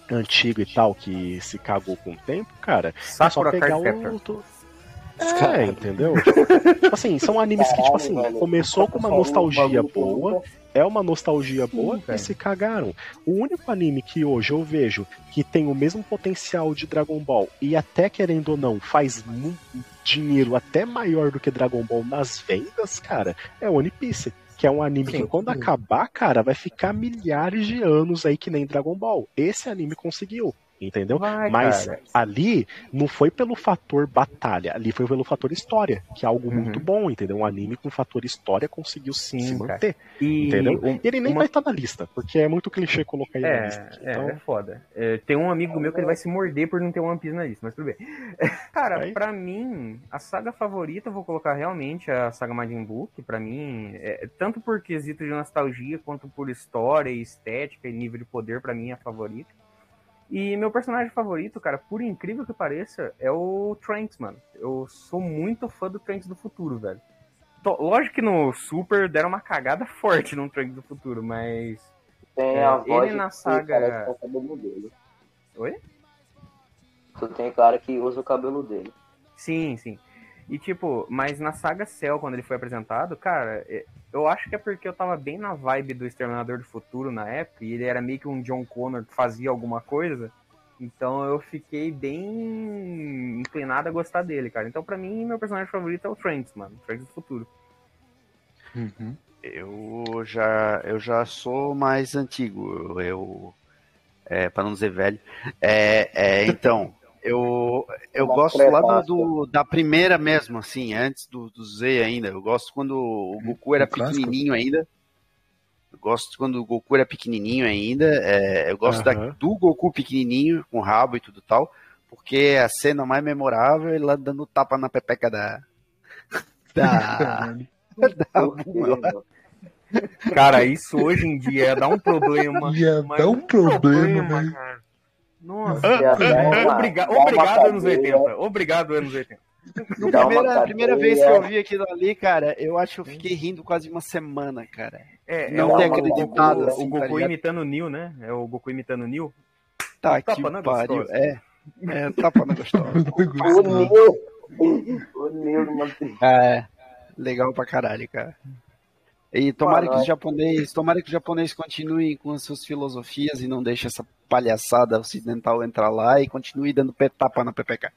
antigo e tal, que se cagou com o tempo, cara. É só pegar o. outro- É, entendeu? tipo assim, são animes que, tipo assim, começou com uma
Só um
nostalgia boa, é uma nostalgia boa e
velho.
se cagaram. O único anime que hoje eu vejo que tem o mesmo potencial de Dragon Ball e até querendo ou não faz dinheiro até maior do que Dragon Ball nas vendas, cara, é One Piece. Que é um anime que quando acabar, cara, vai ficar milhares de anos aí que nem Dragon Ball. Esse anime conseguiu. Entendeu?
Vai,
Mas
cara.
ali não foi pelo fator batalha, ali foi pelo fator história, que é algo
Uhum.
muito bom, entendeu? Um anime com fator história conseguiu sim, se manter.
E
Entendeu?
um-
E ele nem
uma-
vai estar na lista, porque é muito clichê colocar ele na lista.
É, é,
Então,
é foda. É, tem um amigo meu que ele vai se morder por não ter One Piece na lista, mas tudo bem. Cara,
Aí.
pra mim, a saga favorita eu vou colocar realmente a saga Majin Buu, que pra mim, é, tanto por quesito de nostalgia, quanto por história e estética e nível de poder, pra mim é a favorita. E meu personagem favorito, cara, por incrível que pareça, é o Trunks, mano. Eu sou muito fã do Trunks do futuro, velho. Tô- Lógico que no Super deram uma cagada forte no Trunks do futuro, mas
Tem
É,
a voz
ele na saga-
com o cabelo dele.
Oi?
Tu tem cara que usa o cabelo dele.
Sim, sim. E tipo, mas na saga Cell, quando ele foi apresentado, cara, é- eu acho que é porque eu tava bem na vibe do Exterminador do Futuro na época, e ele era meio que um John Connor que fazia alguma coisa. Então eu fiquei bem inclinado a gostar dele, cara. Então pra mim, meu personagem favorito é o Trunks, mano. Trunks do futuro.
Uhum.
Eu já, eu já sou mais antigo. Eu, eu é, para não dizer velho. É, é, então, eu, eu
Uma
gosto lá do, do- da primeira mesmo, assim, antes do, do Z ainda. Eu gosto quando o Goku era
O clássico?
pequenininho ainda. Eu gosto quando o Goku era pequenininho ainda. é, eu gosto da-
Aham.
do Goku pequenininho, com rabo e tudo tal. Porque a cena mais memorável é ele lá dando tapa na pepeca da. Da. da?
Cara, isso hoje em dia ia dar um problema.
Ia dar um problema, velho.
cara. Nossa.
Você até uma-
Obriga-
dá uma
obrigado, anos
cadeira,
80. Obrigado, anos 80.
No primeira, a primeira vez que eu vi aquilo ali, cara, eu acho que eu fiquei rindo quase uma semana, cara.
É,
Não
é
ter
o,
acreditado,
o Goku,
assim,
o
tá
Goku
ligado?
imitando o Neil, né? É o Goku imitando o Neil.
Tá
Tapa
que
na
pariu.
gostosa.
É, é, tapa na gostosa.
O Nil. O Nil, mano.
É, legal pra caralho, cara. E tomara
Mano,
que
é-
os japonês, tomara que os japonês continuem com as suas filosofias e não deixem essa palhaçada ocidental entrar lá e continue dando tapa na PPK.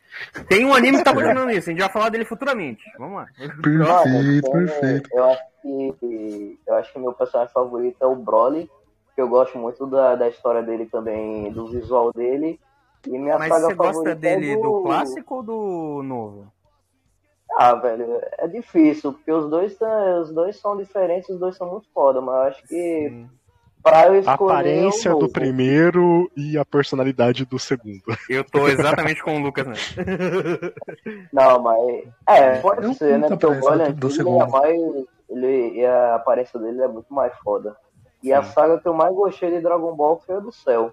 Tem um anime que tá funcionando isso, a gente vai falar dele futuramente. Vamos lá.
Perfeito, perfeito.
Eu acho que eu acho que meu personagem favorito é o Broly, que eu gosto muito da, da história dele também, do visual dele. E minha
Mas
saga
você gosta
favorita
dele
é
do clássico ou do novo?
Ah, velho, é difícil, porque os dois, os dois são diferentes, os dois são muito foda, mas eu acho que
Sim.
Pra eu
a
escolher.
aparência do primeiro e a personalidade do segundo.
Eu tô exatamente com o Lucas, né?
Não, mas. É, pode
Eu
ser, né? Porque o é
segundo.
mais. Ele, e a aparência dele é muito mais foda. E a saga que eu mais gostei de Dragon Ball foi a do céu.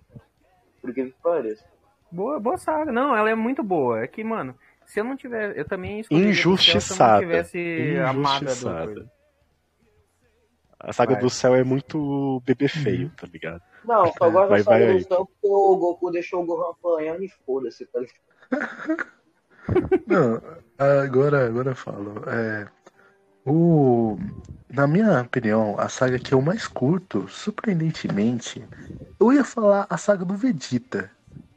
Por que pareça.
Boa, boa saga. Não, ela é muito boa. É que, mano, se eu não tivesse. Eu também céu se eu
Injustiçada.
não tivesse amada do
Injustiçada. A saga
Vai.
do céu é muito bebê feio, tá ligado?
Não, só gosto
Vai,
da saga
vai
do céu porque o Goku deixou o Gohan apanhando e foda-se, tá ligado?
Não, agora, agora eu falo. É, o, na minha opinião, a saga que eu mais curto, surpreendentemente, eu ia falar a saga do Vegeta.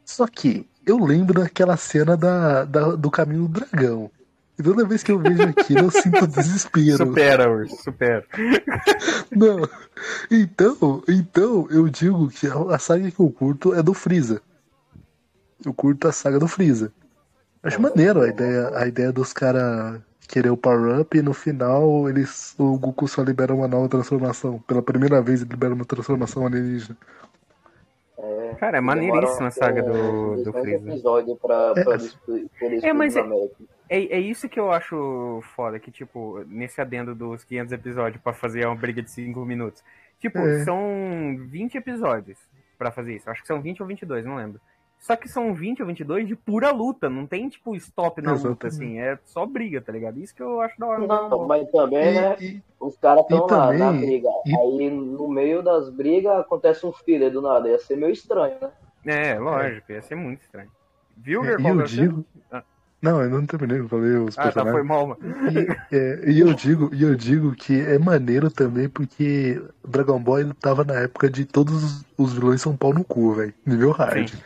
Só que eu lembro daquela cena da, da- do caminho do dragão. E toda vez que eu vejo aquilo, eu sinto desespero.
Supera, Urso, supera.
Não. Então, então eu digo que a saga que eu curto é do Freeza. Eu curto a saga do Freeza. Acho maneiro a ideia, a ideia dos caras querer o power-up e no final eles, o Goku só libera uma nova transformação. Pela primeira vez ele libera uma transformação alienígena.
Cara, é maneiríssima a saga do, do
10
Freeza.
pra,
É.
pra
É, mas é-. É, é isso que eu acho foda, que, tipo, nesse adendo dos 500 episódios pra fazer uma briga de 5 minutos. Tipo,
É.
são 20 episódios pra fazer isso. Acho que são 20 ou 22, não lembro. Só que são 20 ou 22 de pura luta, não tem, tipo, stop na luta,
Exatamente.
assim. É só briga, tá ligado? Isso que eu acho da hora.
Não,
Ball.
mas também, né?
E, e-
Os caras estão
E
lá na
também-
briga.
e-
Aí no meio das brigas acontece um filler do nada. Ia ser meio estranho, né?
É, lógico, ia ser muito estranho. Viu,
e
Ger? Qual
eu
que é
digo.
Ah.
Não, eu não terminei, eu falei os
Ah, tá,
personagens.
foi mal, mano.
E, é, e eu digo, e eu digo que é maneiro também porque Dragon Ball ele tava na época de todos os- vilões são pau no cu, velho. Nível hard.
Sim.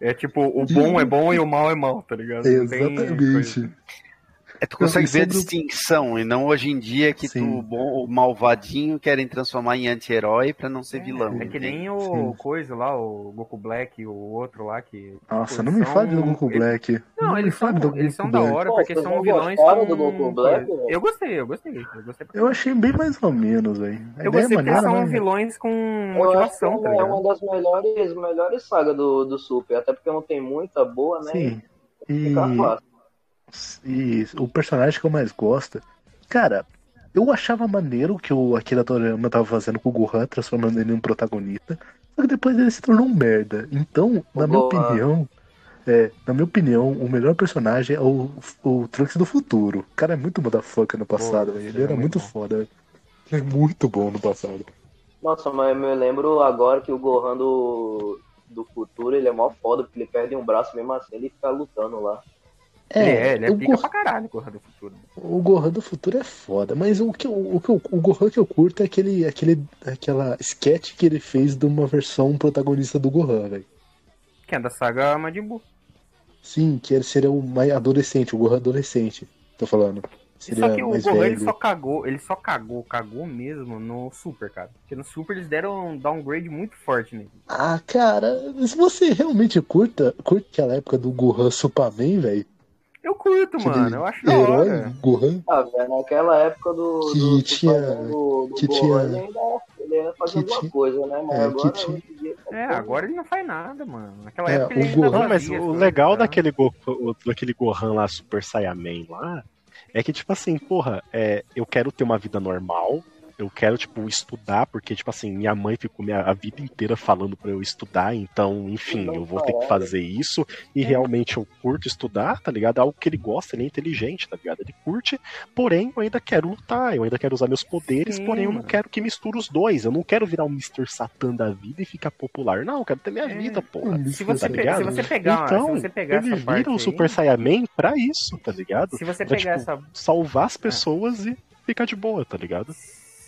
É tipo, o bom é bom e o mal é mal, tá ligado?
Exatamente.
É, tu consegue ver a
sobre o-
distinção, e não hoje em dia que
Sim.
tu, o bom, o malvadinho querem transformar em anti-herói pra não ser vilão.
É que
entende?
nem o
Sim.
coisa lá, o Goku Black o outro lá que.
Nossa,
tipo,
não me
são-
fale do Goku Black.
Não,
me
eles são,
do
eles são
Goku
da
Black.
hora
Pô,
porque são
não
vilões
do Goku Black?
Eu gostei, eu gostei. Eu gostei,
Eu achei bem mais ou menos, velho. A
eu gostei
é
porque
maneira,
são
mas-
vilões com
Eu
motivação, tá
é uma das melhores, melhores sagas do, do Super. Até porque não tem muita boa, né?
Sim. E,
Fica fácil.
E o personagem que eu mais gosto. Cara, eu achava maneiro que o Akira Toriyama tava fazendo com o Gohan, transformando ele em um protagonista. Só que depois ele se tornou um merda. Então, na minha opinião. É, na minha opinião, o melhor personagem é o, o Trunks do futuro. O cara é muito motherfucker no passado,
ele
era
muito bom.
foda, velho. Ele é muito bom no passado.
Nossa, mas eu me lembro agora que o Gohan do, do futuro, ele é mó foda, porque ele perde um braço mesmo assim, ele fica lutando lá.
Ele é, ele é
o,
pica
Gohan,
pra caralho, Corra do Futuro.
o Gohan do futuro é foda, mas o que eu- o, que eu- o Gohan que eu curto é aquele, aquele aquela sketch que ele fez de uma versão protagonista do Gohan, velho.
Que é da saga Majin Buu.
Sim, que ele seria o mais adolescente, o Gohan adolescente, tô falando. Seria
Só que o Gohan ele só cagou, ele só cagou, cagou mesmo no Super, cara. Porque no Super eles deram um downgrade muito forte nele.
Ah, cara, se você realmente curta, curte aquela época do Gohan Superman, velho.
Eu curto,
aquele
mano, eu acho da
herói
hora.
Gohan.
Ah, velho, naquela época do,
Que
do
tinha-
do, do
que
Gohan,
tinha-
ele ainda ele ia fazer
que
alguma
tinha-
coisa, né? Mas
é, que
agora,
tinha-
dia,
É,
tudo-
agora ele não faz nada, mano. Naquela
É,
época ele
Gohan-
mas
fazia as
o legal
tá?
daquele, Goku, o- daquele Gohan lá, Super Saiyaman lá, é que, tipo assim, porra, é, eu quero ter uma vida normal, eu quero, tipo, estudar, porque, tipo assim, minha mãe ficou minha, a vida inteira falando pra eu estudar, então, enfim, eu vou ter que fazer isso, e realmente eu curto estudar, tá ligado? É algo que ele gosta, ele é inteligente, tá ligado? Ele curte, porém, eu ainda quero lutar, eu ainda quero usar meus poderes,
Sim,
porém, eu não quero que misture os dois, eu não quero virar um Mr. Satan da vida e ficar popular, não, eu quero ter minha
É.
vida, porra.
Se você,
tá
pe-
ligado?
se você pegar,
Então,
se você pegar
ele
essa parte
vira o
aí,
Super Saiyaman pra isso, tá ligado?
se você
pra,
pegar
tipo,
essa
salvar as pessoas e ficar de boa, tá ligado?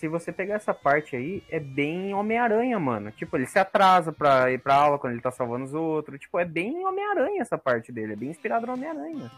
Se você pegar essa parte aí, é bem Homem-Aranha, mano. Tipo, ele se atrasa pra ir pra aula quando ele tá salvando os outros. Tipo, é bem Homem-Aranha essa parte dele. É bem inspirado no Homem-Aranha.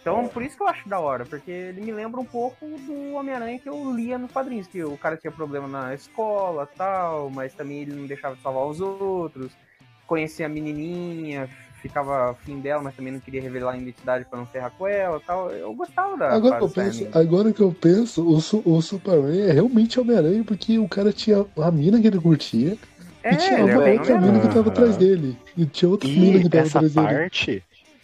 Então, por isso que eu acho da hora, porque ele me lembra um pouco do Homem-Aranha que eu lia nos quadrinhos, que o cara tinha problema na escola tal, mas também ele não deixava de salvar os outros, conhecia a menininha, ficava afim dela, mas também não queria revelar a identidade pra não ferrar com ela tal. Eu gostava da
Agora que, eu penso, agora que eu penso, o, Su- o Superman é realmente Homem-Aranha, porque o cara tinha a mina que ele curtia
É,
e tinha
é
uma outra mina
Homem-Aranha.
que tava atrás dele. E tinha outra mina
E
que tava atrás dele.
parte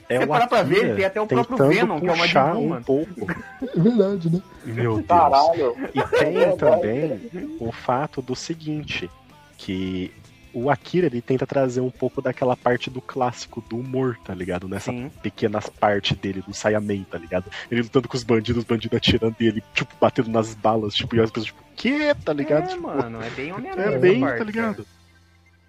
é
Você parar pra ver, tem até o próprio Venom, que é
puxar
Buu,
um
mano.
pouco.
É verdade, né?
Meu Deus.
Caralho.
E tem também o fato do seguinte, que o Akira ele tenta trazer um pouco daquela parte do clássico do humor, tá ligado? Nessa
Sim.
pequenas partes dele, do Saiyaman, tá ligado? Ele lutando com os bandidos, os bandidos atirando e ele, tipo, batendo nas balas, tipo, e as pessoas, tipo, que? Tá ligado?
É,
Tipo,
mano, é bem Homem-Aranha.
é bem,
parte,
tá ligado?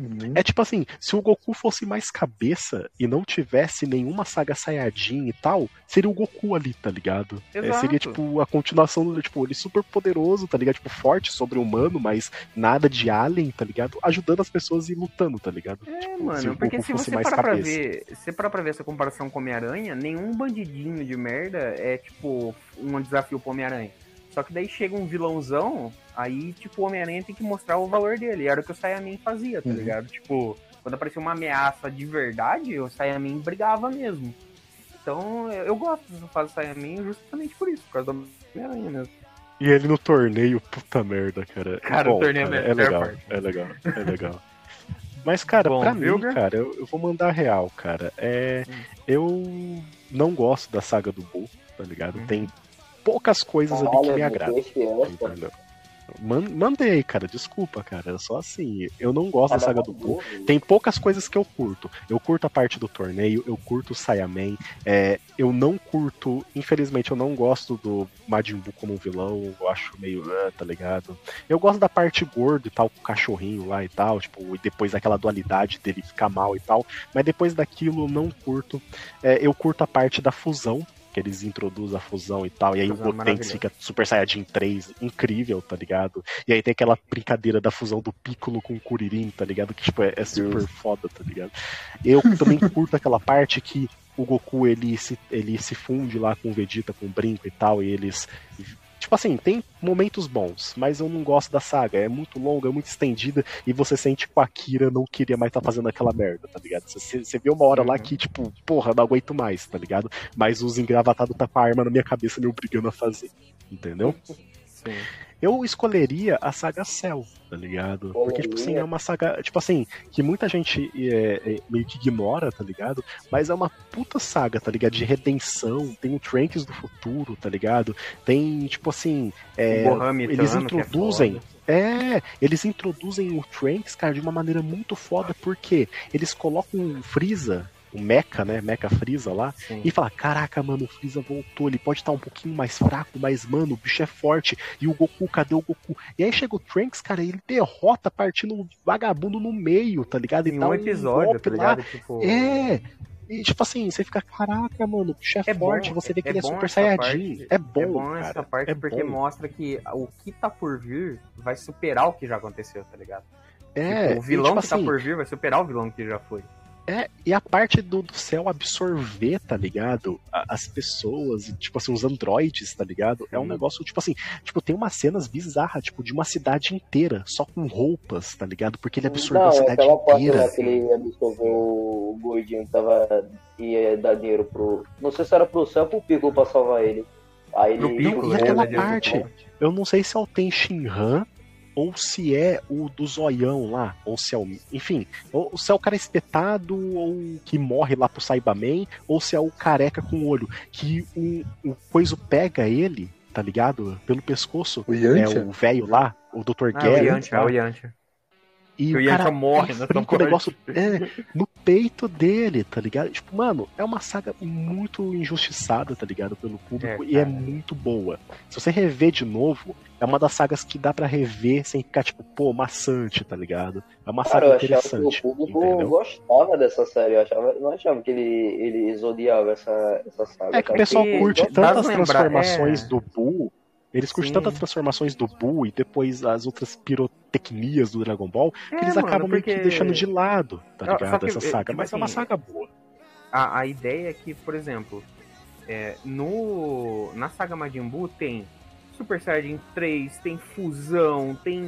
Uhum.
É tipo assim, se o Goku fosse mais cabeça e não tivesse nenhuma saga Saiyajin e tal, seria o Goku ali, tá ligado? É, seria tipo a continuação do, tipo, ele super poderoso, tá ligado? Tipo, forte, sobre-humano, mas nada de alien, tá ligado? Ajudando as pessoas e lutando, tá ligado?
É,
Tipo,
mano,
se o
porque se
fosse
você
mais
parar pra ver, se você parar pra ver essa comparação com Homem-Aranha, nenhum bandidinho de merda é, tipo, um desafio pro Homem-Aranha. Só que daí chega um vilãozão, aí, tipo, o Homem-Aranha tem que mostrar o valor dele. Era o que o Saiyaman fazia, tá
Uhum.
ligado? Tipo, quando aparecia uma ameaça de verdade, o Saiyaman brigava mesmo. Então eu eu gosto da fase Saiyaman justamente por isso, por causa do Homem-Aranha mesmo.
E ele no torneio, puta merda, cara.
Cara, o torneio é a
é
melhor
legal,
parte.
é legal, é legal. Mas, cara,
Bom,
pra mim,
Vilger?
cara, eu, eu vou mandar real, cara. É,
Hum.
eu não gosto da saga do Bull, tá ligado?
Uhum.
Tem poucas coisas ali que
Caralho,
me
é
agradam. Man- Mandei, cara, desculpa, cara. É só assim. Eu não gosto da saga do Bull. Tem poucas coisas que eu curto. Eu curto a parte do torneio, eu curto o Saiyaman. É, eu não curto, infelizmente, eu não gosto do Majin Buu como vilão. Eu acho meio, ah, tá ligado? Eu gosto da parte gordo e tal, com o cachorrinho lá e tal, tipo, e depois daquela dualidade dele ficar mal e tal. Mas depois daquilo eu não curto. É, eu curto a parte da fusão. Que eles introduzem a fusão e tal, e aí
Fusão
o Gotenks
maravilhosa.
fica Super Saiyajin 3, incrível, tá ligado? E aí tem aquela brincadeira da fusão do Piccolo com o Kuririn, tá ligado? Que tipo, é, é super foda, tá ligado? Eu também curto aquela parte que o Goku ele se, ele se funde lá com o Vegeta, com o Brinco e tal, e eles. Tipo assim, tem momentos bons, mas eu não gosto da saga. É muito longa, é muito estendida, e você sente que o Akira não queria mais estar fazendo aquela merda, tá ligado? Você, você vê uma hora lá que, tipo, porra, não aguento mais, tá ligado? Mas os engravatados tá com a arma na minha cabeça me obrigando a fazer. Entendeu?
Sim.
Eu escolheria a saga Cell, tá ligado? Porque, tipo assim, é uma saga, tipo assim, que muita gente é, é, meio que ignora, tá ligado? Mas é uma puta saga, tá ligado? De redenção, tem o Tranks do futuro, tá ligado? Tem, tipo assim, é, eles
é
introduzem. É, eles introduzem o Tranks, cara, de uma maneira muito foda, porque eles colocam o Freeza, o Mecha, né? Mecha Freeza lá, e fala: Caraca, mano, o Freeza voltou, ele pode estar um pouquinho mais fraco, mas, mano, o bicho é forte. E o Goku, cadê o Goku? E aí chega o Trunks, cara, e ele derrota partindo o vagabundo no meio, tá ligado? E
Em
dá
um episódio, tá ligado? Tipo,
É. E tipo assim, você fica, caraca, mano, o bicho é,
É bom,
forte, você vê que
é
ele é
bom
Super Saiyajin.
parte.
É bom,
é bom
cara.
essa parte
é
porque
bom.
mostra que o que tá por vir vai superar o que já aconteceu, tá ligado?
É,
Tipo, o vilão
e, tipo
que tá
assim,
por vir vai superar o vilão que já foi.
É, e a parte do, do céu absorver, tá ligado? A- As pessoas, tipo assim, os androides, tá ligado? É um negócio, tipo assim, tipo, tem umas cenas bizarras, tipo, de uma cidade inteira, só com roupas, tá ligado? Porque ele absorveu
Não,
a cidade
aquela parte
inteira.
lá que ele absorveu o gordinho que tava ia dar dinheiro pro. Não sei se era pro céu ou pro Piccolo pra salvar ele. Aí ele.
Não, e
né?
aquela parte, eu não sei se é o Ten Shinhan ou se é o do zoião lá, ou se é o. Enfim, ou se é o cara espetado, ou que morre lá pro Saibaman, ou se é o careca com o olho. Que o, o coiso pega ele, tá ligado? Pelo pescoço.
O
É o velho lá, o Dr.
Ah, o
Garrett.
Yantia, é o Yantia.
E
o
cara
morre nessa
brinca o negócio é, no peito dele, tá ligado? Tipo, mano, é uma saga muito injustiçada, tá ligado? Pelo público
É,
e é muito boa. Se você rever de novo, é uma das sagas que dá pra rever sem ficar, tipo, pô, maçante, tá ligado? É uma
Cara, eu
saga
achava que o
interessante.
público
entendeu?
gostava dessa série. Eu achava, não achava que ele, eles odiavam essa, essa saga.
É que o pessoal
que
curte tantas transformações
é.
do Buu. Eles curtem tantas transformações do Buu e depois as outras pirotecnias do Dragon Ball que
É,
eles
mano,
acabam meio que
porque-
deixando de lado, tá ligado?
que,
Essa
eh,
saga.
tipo
Mas é uma
assim,
saga boa.
A, a ideia é que, por exemplo, é, no, na saga Majin Buu tem Super Saiyajin 3, tem fusão, tem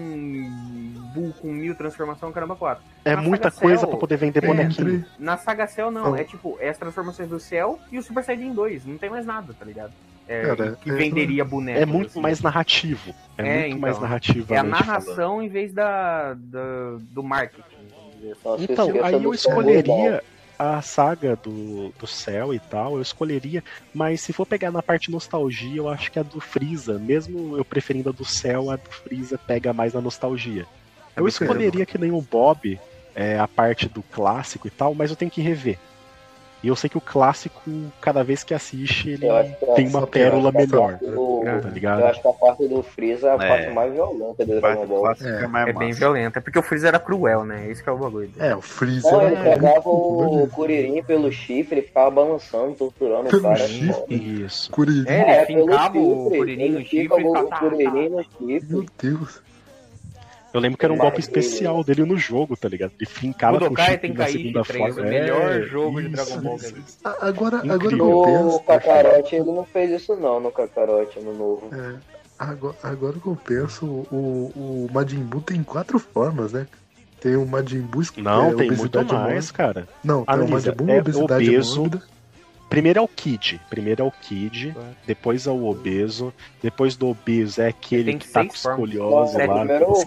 Buu com mil transformação, caramba, 4.
É
Na
muita coisa
Cell,
pra poder vender bonequinho.
Na saga Cell, não.
Oh.
É tipo, é as transformações do Cell e o Super Saiyajin 2. Não tem mais nada, tá ligado? É,
Cara,
que
é-
venderia boneco.
É muito
assim.
mais narrativo. É,
É,
muito
então.
mais
É a
narrativamente
narração
falando.
em vez da, da- do marketing. assim.
Então, aí
do
eu escolheria a saga do, do céu e tal, eu escolheria, mas se for pegar na parte nostalgia, eu acho que a do Freeza, mesmo eu preferindo a do céu, a do Freeza pega mais na nostalgia.
A
Eu escolheria que nem o Bob, é, a parte do clássico e tal, mas eu tenho que rever. E eu sei que o clássico, cada vez que assiste, ele
que
tem uma pérola
a
melhor,
do-
tá ligado?
Eu acho que a parte do Freeza é a
É.
parte mais violenta do Dragon Ball.
É.
é mais
É bem. É porque o Freeza era cruel, né? Esse que é o bagulho.
É, o Freeza.
Não, ele
era
pegava o. Kuririn pelo chifre, ele ficava balançando, torturando
Pelo
o cara.
chifre?
Isso.
Kuririn.
É, ele
É,
fincava o Kuririn no chifre e
o Kuririn no
Meu
chifre.
Deus.
Eu lembro que era um golpe especial dele no jogo, tá ligado? Ele fincava com o chip na segunda
3,
forma.
o melhor
É,
jogo de Dragon Ball
Agora, agora
Incrível.
que eu
No. Kakarote ele não fez isso não, no Kakarote, no novo.
É, agora, agora que eu penso, o, o Majin Buu tem quatro formas, né? Tem o Majin Buu
Não,
é,
tem muito mais,
mórbida.
cara.
Não, tem o
Analisa,
Majin Buu
é
obesidade
obeso,
mórbida.
Primeiro é o Kid. Primeiro é o Kid, depois é o obeso, depois do obeso é aquele que tá com escoliose
É,
lá.
primeiro o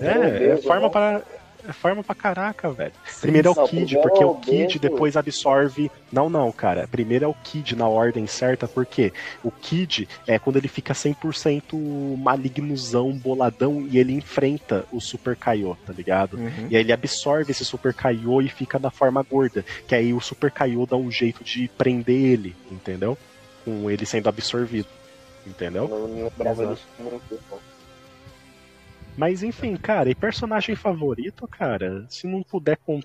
É, é forma
né?
para. É forma pra caraca, velho. Primeiro é o Kid,
primeiro
porque
é o
Kid depois absorve. Não, não, cara. Primeiro é o Kid na ordem certa, porque o Kid é quando ele fica 100% malignozão, boladão, e ele enfrenta o Super Kaiô, tá ligado?
Uhum.
E aí ele absorve esse Super Kaiô e fica na forma gorda. Que aí o Super Kaiô dá um jeito de prender ele, entendeu? Com ele sendo absorvido. Entendeu?
Não, não não.
Mas enfim, cara, e personagem favorito, cara, se não puder con-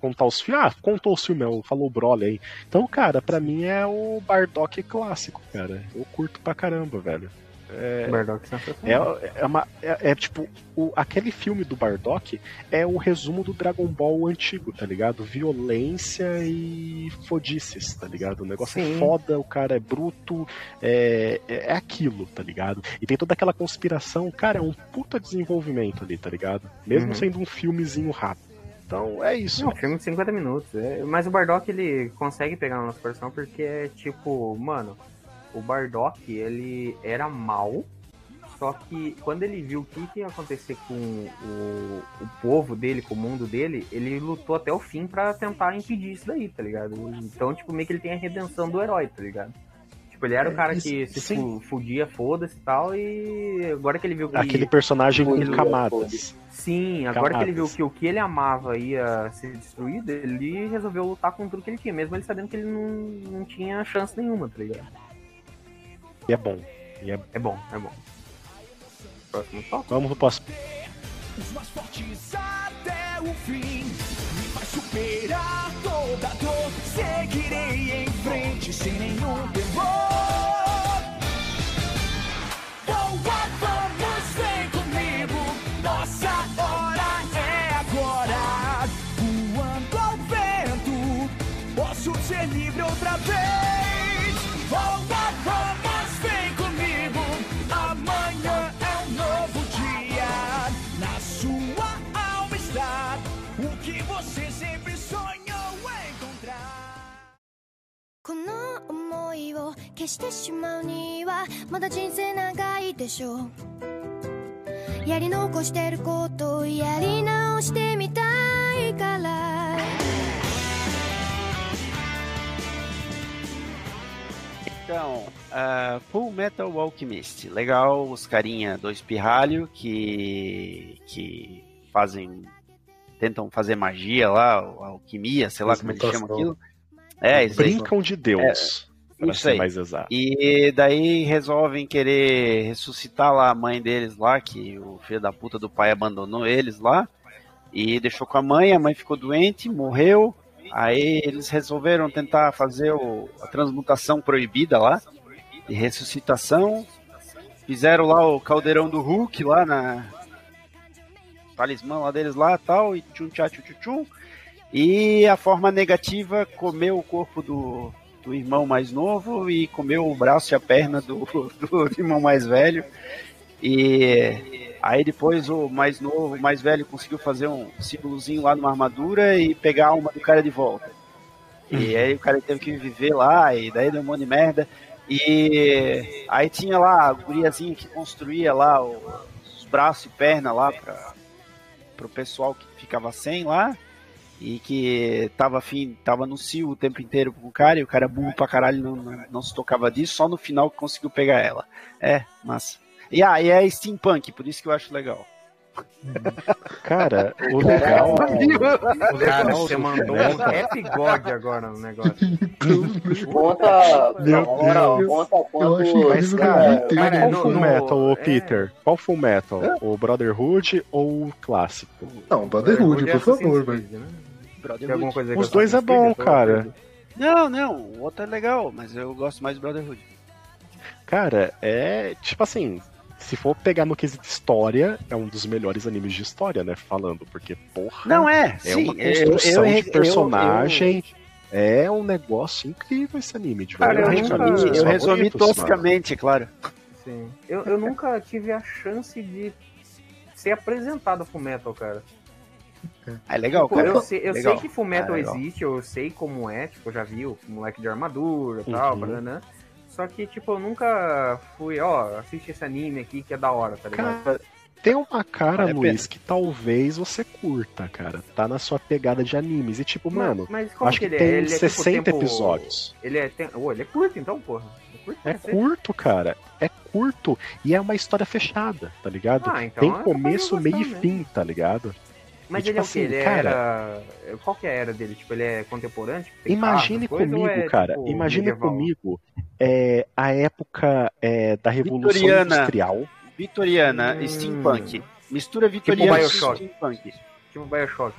contar os filmes. Ah, contou os filmes, é, falou o Broly aí. Então, cara, pra mim é o Bardock clássico, cara. Eu curto pra caramba, velho. É,
Bardock sensacional.
é, é, uma, é, é tipo, o, aquele filme do Bardock é o resumo do Dragon Ball antigo, tá ligado? Violência e fodices, tá ligado? O negócio
Sim.
é foda, o cara é bruto, é, é, é aquilo, tá ligado? E tem toda aquela conspiração, cara, é um puta desenvolvimento ali, tá ligado? Mesmo
Uhum.
sendo um filmezinho rápido. Então é isso.
Não, filme de 50 minutos. é. Mas o Bardock ele consegue pegar na nossa versão porque é tipo, mano, o Bardock ele era mal, só que quando ele viu o que, que ia acontecer com o, o povo dele, com o mundo dele, ele lutou até o fim pra tentar impedir isso daí, tá ligado? Então, tipo, meio que ele tem a redenção do herói, tá ligado? Tipo, ele era o
É,
cara
isso-
que se
sim.
fu- fudia, foda-se e tal, e agora que ele viu que.
Aquele personagem com camadas.
Sim, agora que ele viu
Camadas.
que o que ele amava ia ser destruído, ele resolveu lutar com tudo que ele tinha, mesmo ele sabendo que ele não, não tinha chance nenhuma, tá ligado?
E é bom. E é...
É bom, é bom. Próximo tópico.
Vamos pro próximo.
Os mais fortes até o fim. Me faz superar toda dor. Seguirei em frente sem nenhum temor. Boa, vamos, vem comigo. Nossa hora é agora. Voando ao vento, posso ser livre outra vez.
消してしまうにはまだ人生長いでしょうやり残してることをやり直してみたいから
Então, ah, Full Metal Alchemist. Legal, os carinha dois pirralho que que fazem tentam fazer magia lá, alquimia, sei lá como eles chamam
Transmutação.
aquilo. É, isso aí.
Brincam de Deus. pra
isso
ser
aí.
mais exato.
E daí resolvem querer ressuscitar lá a mãe deles lá, que o filho da puta do pai abandonou eles lá. E deixou com a mãe, a mãe ficou doente, morreu. Aí eles resolveram tentar fazer o- a transmutação proibida lá, de ressuscitação. Fizeram lá o caldeirão do Hulk lá na. Talismã lá deles lá tal, e tchum tchá tchum tchum. E a forma negativa comeu o corpo do, do irmão mais novo e comeu o braço e a perna do, do irmão mais velho. E aí depois o mais novo, o mais velho conseguiu fazer um símbolozinho lá numa armadura e pegar a alma do cara de volta. E aí o cara teve que viver lá, e daí deu um monte de merda. E aí tinha lá a guriazinha que construía lá o- os braços e perna lá pra, pro pessoal que ficava sem lá. E que tava afim, tava no cio o tempo inteiro com o cara, e o cara é burro pra caralho, não, não, não se tocava disso, só no final que conseguiu pegar ela. É, massa. E ah, e é steampunk, por isso que eu acho legal.
Cara, o legal. o
Cara,
legal
você
do
mandou um rap god agora no negócio.
Conta,
Meu
conta quanto.
achei
Mas, cara, mas
gritei.
qual Full
no-
Metal, ô
é.
Peter? Qual Full Metal? O Brotherhood ou o clássico?
Não, Brotherhood, por favor, velho.
Tem
Brotherhood.
alguma coisa aí
Os dois é bom?
Eu
cara.
Não, não, o outro é legal, mas eu gosto mais do Brotherhood.
Cara, é tipo assim. Se for pegar no quesito história, é um dos melhores animes de história, né? Falando, porque, porra.
Não é,
É
sim,
uma construção
eu- eu-
de personagem. É um negócio incrível esse anime, de
Cara, eu
verdade,
nunca-
cara.
Eu,
meus
eu resumi toscamente, é claro.
Sim. Eu, eu nunca tive a chance de ser apresentado pro Metal, cara.
É legal,
Tipo,
cara.
eu sei, eu
Legal.
sei que Fullmetal
É, legal.
existe, eu sei como é, tipo, eu já vi o moleque de armadura e tal,
Uhum.
né? Só que, tipo, eu nunca fui, ó, assiste esse anime aqui que é da hora, tá ligado?
Cara, tem uma cara,
Vale
Luiz, que talvez você curta, cara. Tá na sua pegada de animes. E tipo, mano,
mas como
acho
que
que,
ele é?
tem
Ele é, tipo,
60
tempo-
episódios.
Ele é, tem... Ô, ele é curto então, porra. É curto,
É curto, cara. É curto e é uma história fechada, tá ligado?
Ah, então
tem
é
começo, meio e fim, tá ligado?
Mas
E,
ele
tipo
é o quê?
assim,
Ele
cara-
era. Qual que é a era dele? Tipo, ele é contemporâneo? Tipo,
Imagine
carro,
comigo,
é,
cara.
tipo,
imagine
medieval?
comigo é, a época é, da Revolução
Vitoriana.
Industrial.
Vitoriana,
Hum.
steampunk. Mistura vitoriana com
Bioshock.
steampunk.
Tipo Bioshock.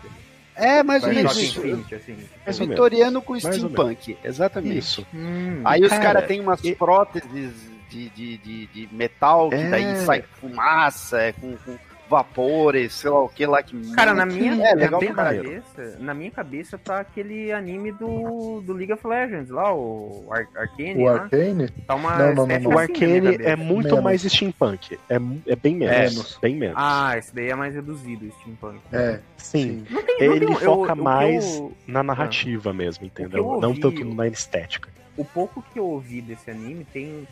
É, mais ou menos isso.
Assim.
Ou menos.
Vitoriano com steampunk, exatamente.
Isso.
Hum,
Aí os
Cara,
caras têm umas
e-
próteses de, de, de, de metal, que
É.
daí sai fumaça, é, com, com vapores, sei lá o que lá que.
Cara, na minha,
é legal
na, minha cabeça, na minha cabeça tá aquele anime do, do League of Legends lá, o Ar Arcane.
O
lá.
Arcane?
Tá uma
Não, não, não, não.
O
assim minha
Arcane é muito
Menos.
mais steampunk. É, é bem menos.
Menos.
Bem menos.
Ah, esse daí é mais reduzido, o steampunk.
É.
Sim.
Tem, não
Ele
tem, eu-
foca
o que
mais
eu-
na narrativa mesmo, entendeu?
eu
Não
ouvi-
tanto na estética.
o pouco que eu ouvi desse anime tem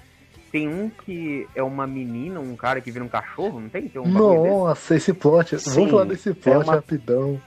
tem um que é uma menina, um cara que vira um cachorro, não tem? Tem um bagulho desse?
Nossa, esse plot.
Sim,
Vamos falar desse plot
é uma-
rapidão.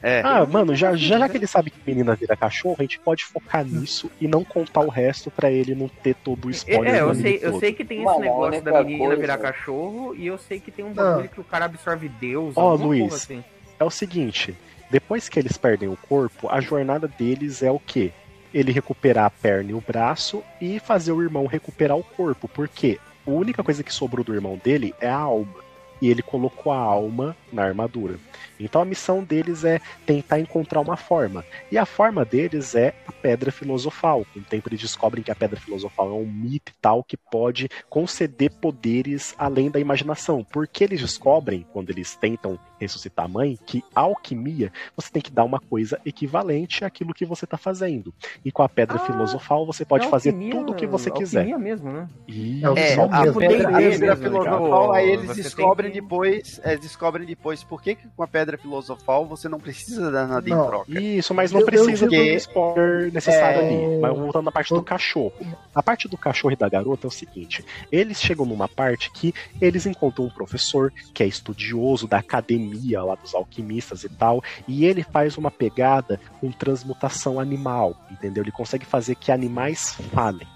É.
Ah, mano, já, já, já que ele sabe que menina vira cachorro, a gente pode focar nisso e não contar o resto pra ele não ter todo o spoiler
É, eu sei, eu
todo.
sei que tem esse
Mano, a
negócio da menina
coisa-
virar cachorro e eu sei que tem um bagulho que o cara absorve Deus.
Ó,
alguma
Luiz,
assim.
É o seguinte, depois que eles perdem o corpo, a jornada deles é o quê? Ele recuperar a perna e o braço e fazer o irmão recuperar o corpo, porque a única coisa que sobrou do irmão dele é a alma. E ele colocou a alma na armadura. Então a missão deles é tentar encontrar uma forma. E a forma deles é a pedra filosofal. Com o tempo eles descobrem que a pedra filosofal é um mito e tal que pode conceder poderes além da imaginação. Porque eles descobrem, quando eles tentam ressuscitar a mãe, que a alquimia você tem que dar uma coisa equivalente àquilo que você está fazendo. E com a pedra
Ah,
filosofal você pode
É
fazer
alquimia-
tudo o que você quiser.
Alquimia mesmo, né?
Isso,
É,
É,
Só
a
mesmo.
pedra, a pedra
mesmo,
filosofal,
cara.
aí eles
Você tem
descobrem
que-
depois, é, descobrem depois por que, que com a pedra filosofal você não precisa dar nada
Não.
em troca.
Isso, mas não
Eu- eu
precisa do spoiler necessário
É.
ali. Mas voltando na parte do cachorro. A parte do cachorro e da garota é o seguinte: eles chegam numa parte que eles encontram um professor que é estudioso da academia lá dos alquimistas e tal, e ele faz uma pegada com transmutação animal, entendeu? Ele consegue fazer que animais falem.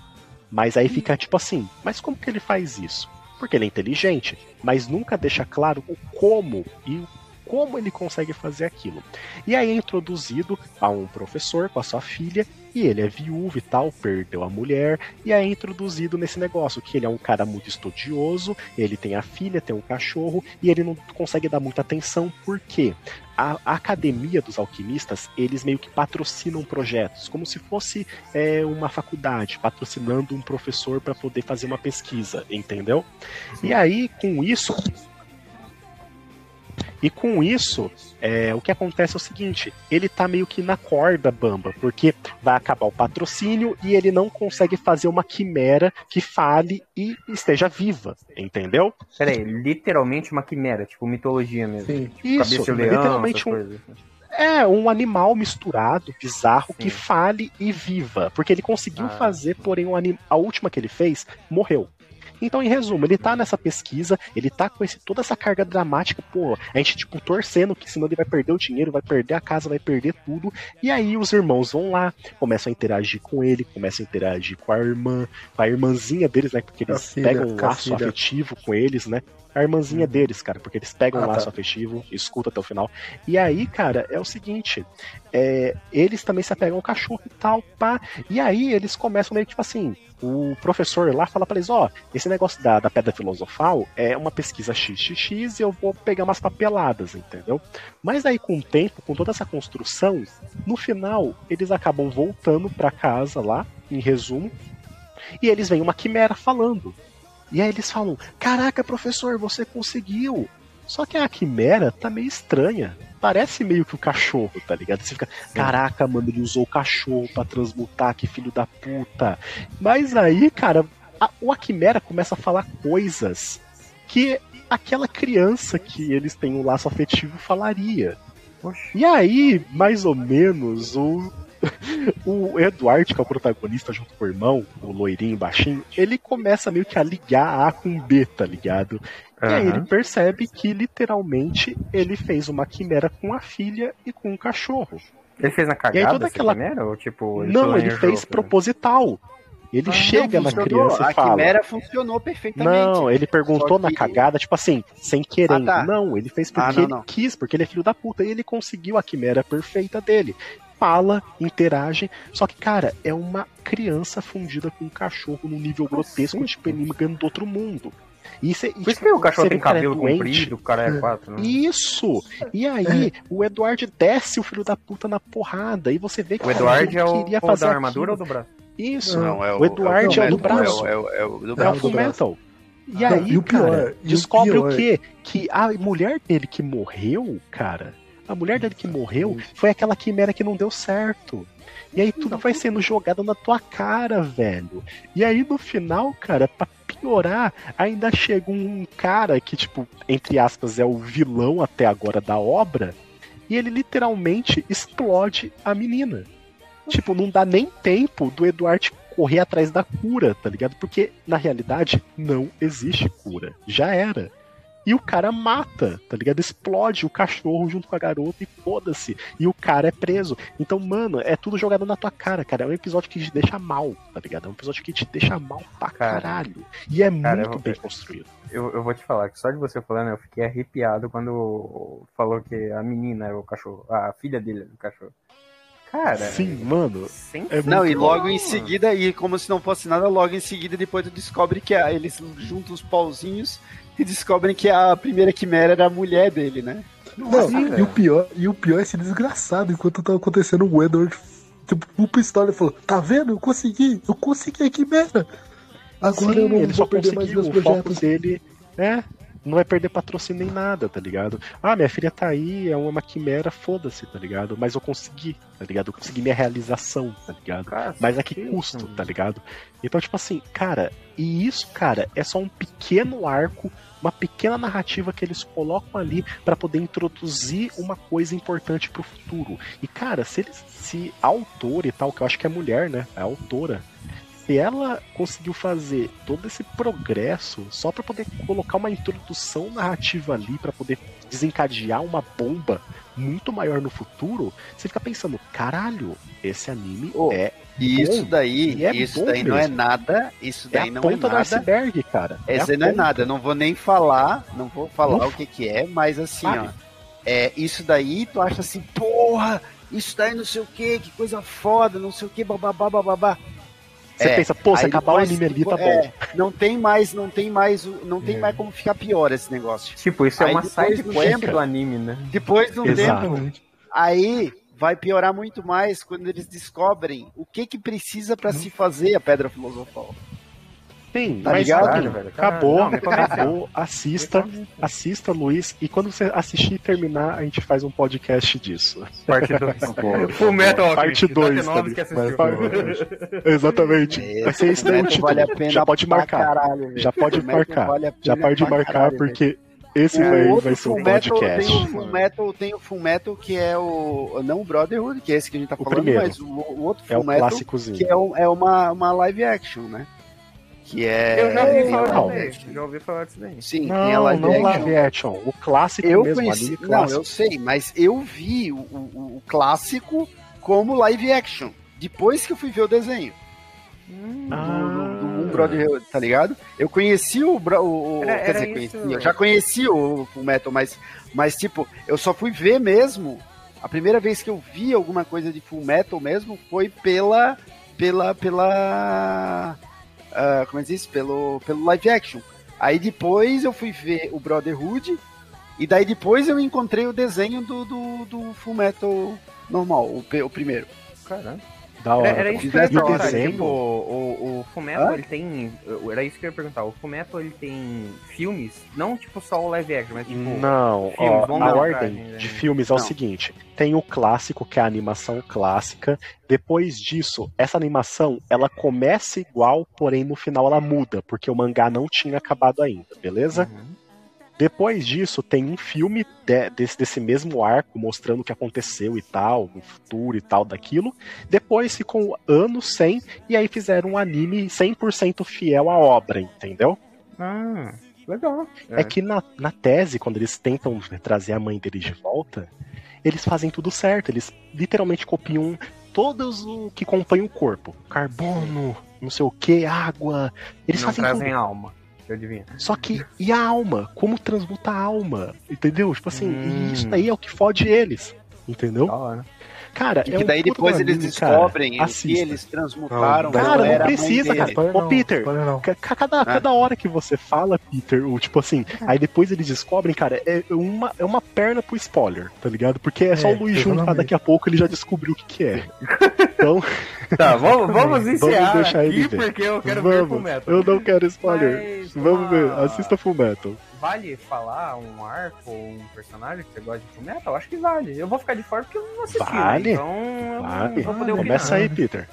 Mas aí fica tipo assim, mas como que ele faz isso? Porque ele é inteligente, mas nunca deixa claro o como e como ele consegue fazer aquilo. E aí é introduzido a um professor com a sua filha, e ele é viúvo e tal, perdeu a mulher, e aí é introduzido nesse negócio, que ele é um cara muito estudioso, ele tem a filha, tem um cachorro, e ele não consegue dar muita atenção, por quê? A, a academia dos alquimistas, eles meio que patrocinam projetos, como se fosse é, uma faculdade, patrocinando um professor para poder fazer uma pesquisa, entendeu? E aí, com isso, e com isso, é, o que acontece é o seguinte: ele tá meio que na corda bamba, porque vai acabar o patrocínio e ele não consegue fazer uma quimera que fale e esteja viva, entendeu?
Pera aí, literalmente uma quimera, tipo mitologia mesmo.
Sim.
Isso,
Cabeça de leão,
literalmente um,
coisas.
é um animal misturado, bizarro, que
Sim.
fale e viva. Porque ele conseguiu
Ah.
fazer, porém o anim... a última que ele fez morreu. Então, em resumo, ele tá nessa pesquisa, ele tá com esse, toda essa carga dramática, pô, a gente, tipo, torcendo que senão ele vai perder o dinheiro, vai perder a casa, vai perder tudo. E aí os irmãos vão lá, começam a interagir com ele, começam a interagir com a irmã, com a irmãzinha deles, né? Porque eles
filha,
pegam um laço
filha.
afetivo com eles, né? A irmãzinha deles, cara, porque eles pegam
Ah,
um laço
tá.
afetivo, escuta até o final. E aí, cara, é o seguinte: é, eles também se apegam ao cachorro e tal, pá. E aí eles começam meio que tipo assim: o professor lá fala pra eles: ó, esse negócio da, da pedra filosofal é uma pesquisa XXX e eu vou pegar umas papeladas, entendeu? Mas aí com o tempo, com toda essa construção, no final eles acabam voltando pra casa lá, em resumo, e eles veem uma quimera falando. E aí eles falam: Caraca, professor, você conseguiu! Só que a quimera tá meio estranha. Parece meio que o cachorro, tá ligado? Você fica, caraca, mano, ele usou o cachorro pra transmutar, que filho da puta. Mas aí, cara, a, o Aquimera começa a falar coisas que aquela criança que eles têm um laço afetivo falaria. E aí, mais ou menos, o, o Eduardo, que é o protagonista junto com o irmão, o loirinho baixinho, ele começa meio que a ligar A com B, tá ligado? E aí ele percebe que literalmente ele fez uma quimera com a filha e com o cachorro.
Ele fez na
E aí
cagada
toda aquela.
quimera? Ou tipo, ele
não, ele fez
pra-
proposital. Ele
Ah,
chega na criança e
a
fala.
quimera funcionou perfeitamente.
Não, ele perguntou
Só
na
que-
cagada, tipo assim, sem querendo.
Ah, tá.
Não, ele fez porque
Ah, não,
ele
não.
quis, porque ele é filho da puta. E ele conseguiu a quimera perfeita dele. Fala, interage. Só que, cara, é uma criança fundida com um cachorro num nível grotesco, tipo, inimigo do outro mundo. Isso é,
Por isso que o cachorro
você
tem
é
cabelo
doente.
comprido, o cara é quatro, né?
Isso! E aí, o Eduardo desce o filho da puta na porrada. E você vê que
O Eduardo
ele
é o,
queria
o
fazer
da armadura
aquilo.
ou do braço?
Isso,
Não, é
o Eduardo é o do
Fullmetal,
braço.
É, o- é o do
É o
braço.
Full Metal. E
Não,
aí,
e o pior,
cara,
e o
descobre o,
pior-
quê? Que a mulher dele que morreu, cara, a mulher dele que morreu foi aquela quimera que não deu certo. E aí tudo vai sendo jogado na tua cara, velho. E aí no final, cara, pra piorar, ainda chega um cara que, tipo, entre aspas, é o vilão até agora da obra, e ele literalmente explode a menina. Tipo, não dá nem tempo do Eduardo correr atrás da cura, tá ligado? Porque, na realidade, não existe cura. Já era. E o cara mata, tá ligado? Explode o cachorro junto com a garota e foda-se. E o cara é preso. Então, mano, é tudo jogado na tua cara, cara. É um episódio que te deixa mal, tá ligado? É um episódio que te deixa mal pra
Cara,
caralho. E é
cara,
muito
eu-
bem construído.
Eu, eu vou te falar que só de você falando, eu fiquei arrepiado quando falou que a menina era o cachorro, a filha dele era o cachorro. Cara,
Sim, mano.
sem
É
Não, e
bom.
logo em seguida, e como se não fosse nada, logo em seguida depois tu descobre que a- eles juntam os pauzinhos e descobrem que a primeira quimera era a mulher dele, né?
Não, e o pior, e o pior é esse desgraçado, enquanto tava acontecendo, o Edward, tipo, o pistola e falou, tá vendo? Eu consegui, eu consegui a quimera. Agora
Sim,
eu não
ele
vou
só
perder mais meus projetos.
dele é. Não vai perder patrocínio nem nada, tá ligado? Ah, minha filha tá aí, é uma quimera, foda-se, tá ligado? Mas eu consegui, tá ligado? Eu consegui minha realização, tá ligado?
Cara,
Mas a que custo, tá ligado? Então, tipo assim, cara, e isso, cara, é só um pequeno arco, uma pequena narrativa que eles colocam ali pra poder introduzir uma coisa importante pro futuro. E, cara, se eles, se a autora e tal, que eu acho que é mulher, né? A autora, se ela conseguiu fazer todo esse progresso só pra poder colocar uma introdução narrativa ali, pra poder desencadear uma bomba muito maior no futuro, você fica pensando, caralho, esse anime
Ô,
é
isso
bom.
daí,
é
isso daí não é
mesmo.
nnão isso
É
daí
a
não
ponta
é
do
nada.
iceberg, cara. É
Esse não é
ponta.
nada, eu não vou nem falar, não vou falar
Não
o que que é, mas assim,
Fale.
ó, é, isso daí tu acha assim, porra, isso daí não sei o que, que coisa foda, não sei o que, bababá, bababá.
Você
É,
pensa, pô, se acabar o
depois-
anime ali, tá bom.
é, não tem mais, não tem mais, o- não tem
É.
mais como ficar pior esse negócio.
Tipo, isso é
Aí
uma
depois
side
do
quest
tempo-
do anime, né?
Depois de um
Exato.
tempo, aí vai piorar muito mais quando eles descobrem o que que precisa pra se fazer a pedra filosofal.
Sim,
Tá
mas
ligado?
Caralho, velho,
acabou,
Não, me convenceu.
acabou, assista, assista, Luiz, e quando você assistir e terminar, a gente faz um podcast disso.
Parte 2. Full Metal
Parte
Alchemist,
2,
Data Novos que assistiu.
Exatamente.
É,
Vai ser isso daí o
Fullmetal
título.
vale a pena
Já pode marcar.
caralho, velho.
Já pode marcar.
vale
Já pode marcar,
caralho,
porque esse
O
daí
outro
vai ser
Fullmetal
podcast.
Tem o Fullmetal, tem o Fullmetal que é o. Não o Brotherhood, que é esse que a gente tá falando, mas o, o outro
É o clássicozinho.
que é, um- é uma, uma live action, né? Que é.
Eu já ouvi falar
a
Não.
disso
live
daí.
action.
Já ouvi falar disso daí.
Sim, tem a
Não,
live
não
action.
live action. O clássico
Eu
mesmo,
conheci, não,
clássico.
eu sei, mas eu vi o, o- o clássico como live action. Depois que eu fui ver o desenho.
Ah.
Do, do, do Brotherhood, tá ligado? Eu conheci o. O, o-
Era-
quer
era
dizer, conheci, eu já conheci o Full Metal, mas, mas tipo, eu só fui ver mesmo. A primeira vez que eu vi alguma coisa de Full Metal mesmo foi pela. pela. pela. Ah, como é que diz? Pelo, pelo live action. Aí depois eu fui ver o Brotherhood. E daí depois eu encontrei o desenho do, do, do Full Metal normal, o, o primeiro.
Caramba.
Da hora.
Era, era isso que eu ia
o
perguntar, tipo, o, o Fumeto,
Hã?
ele tem... Era isso que eu ia perguntar, o Fumeto, ele tem filmes, não tipo só o live action, mas tipo...
Não,
filmes,
ó,
vamos
a ordem
pra gente,
de
né?
filmes é o
Não.
seguinte: tem o clássico, que é a animação clássica. Depois disso, essa animação ela começa igual, porém no final ela muda, porque o mangá não tinha acabado ainda, beleza?
Uhum.
Depois disso, tem um filme de- desse, desse mesmo arco, mostrando o que aconteceu e tal, no futuro e tal daquilo. Depois ficou anos sem, e aí fizeram um anime 100% fiel à obra, entendeu?
Ah, legal.
É que na, na tese, quando eles tentam trazer a mãe deles de volta, eles fazem tudo certo. Eles literalmente copiam todos o que compõe o corpo: carbono, não sei o que, água. Eles
não
fazem
trazem
tudo.
alma, eu adivinho.
Só que, e a alma? Como transmuta a alma? Entendeu? Tipo assim,
Hum.
e isso daí é o que fode eles. Entendeu?
Da hora.
Cara,
E
é
que daí depois
um
eles
anime, cara.
descobrem o que eles transmutaram.
Não,
Cara,
não
precisa,
dele.
cara.
Spoiler
Ô,
não,
Peter,
spoiler não.
Ca- Cada, cada hora que você fala, Peter, o tipo assim, aí depois eles descobrem, cara, é uma, é uma perna pro spoiler, tá ligado? Porque é só
É,
o Luiz Júnior, daqui a pouco ele já descobriu o que, que é. Então,
Tá, vamos, vamos encerrar
deixar ele
aqui porque eu quero ver
vamos.
Fullmetal.
Eu não quero spoiler.
Mas
Vamos
uma-
ver, assista Full Metal.
Vale falar um arco ou um personagem que você gosta de Fullmetal? Acho que vale. Eu vou ficar de fora porque eu não assisti,
Vale.
né? então eu
Vale.
vou poder opinar.
Começa aí, Peter.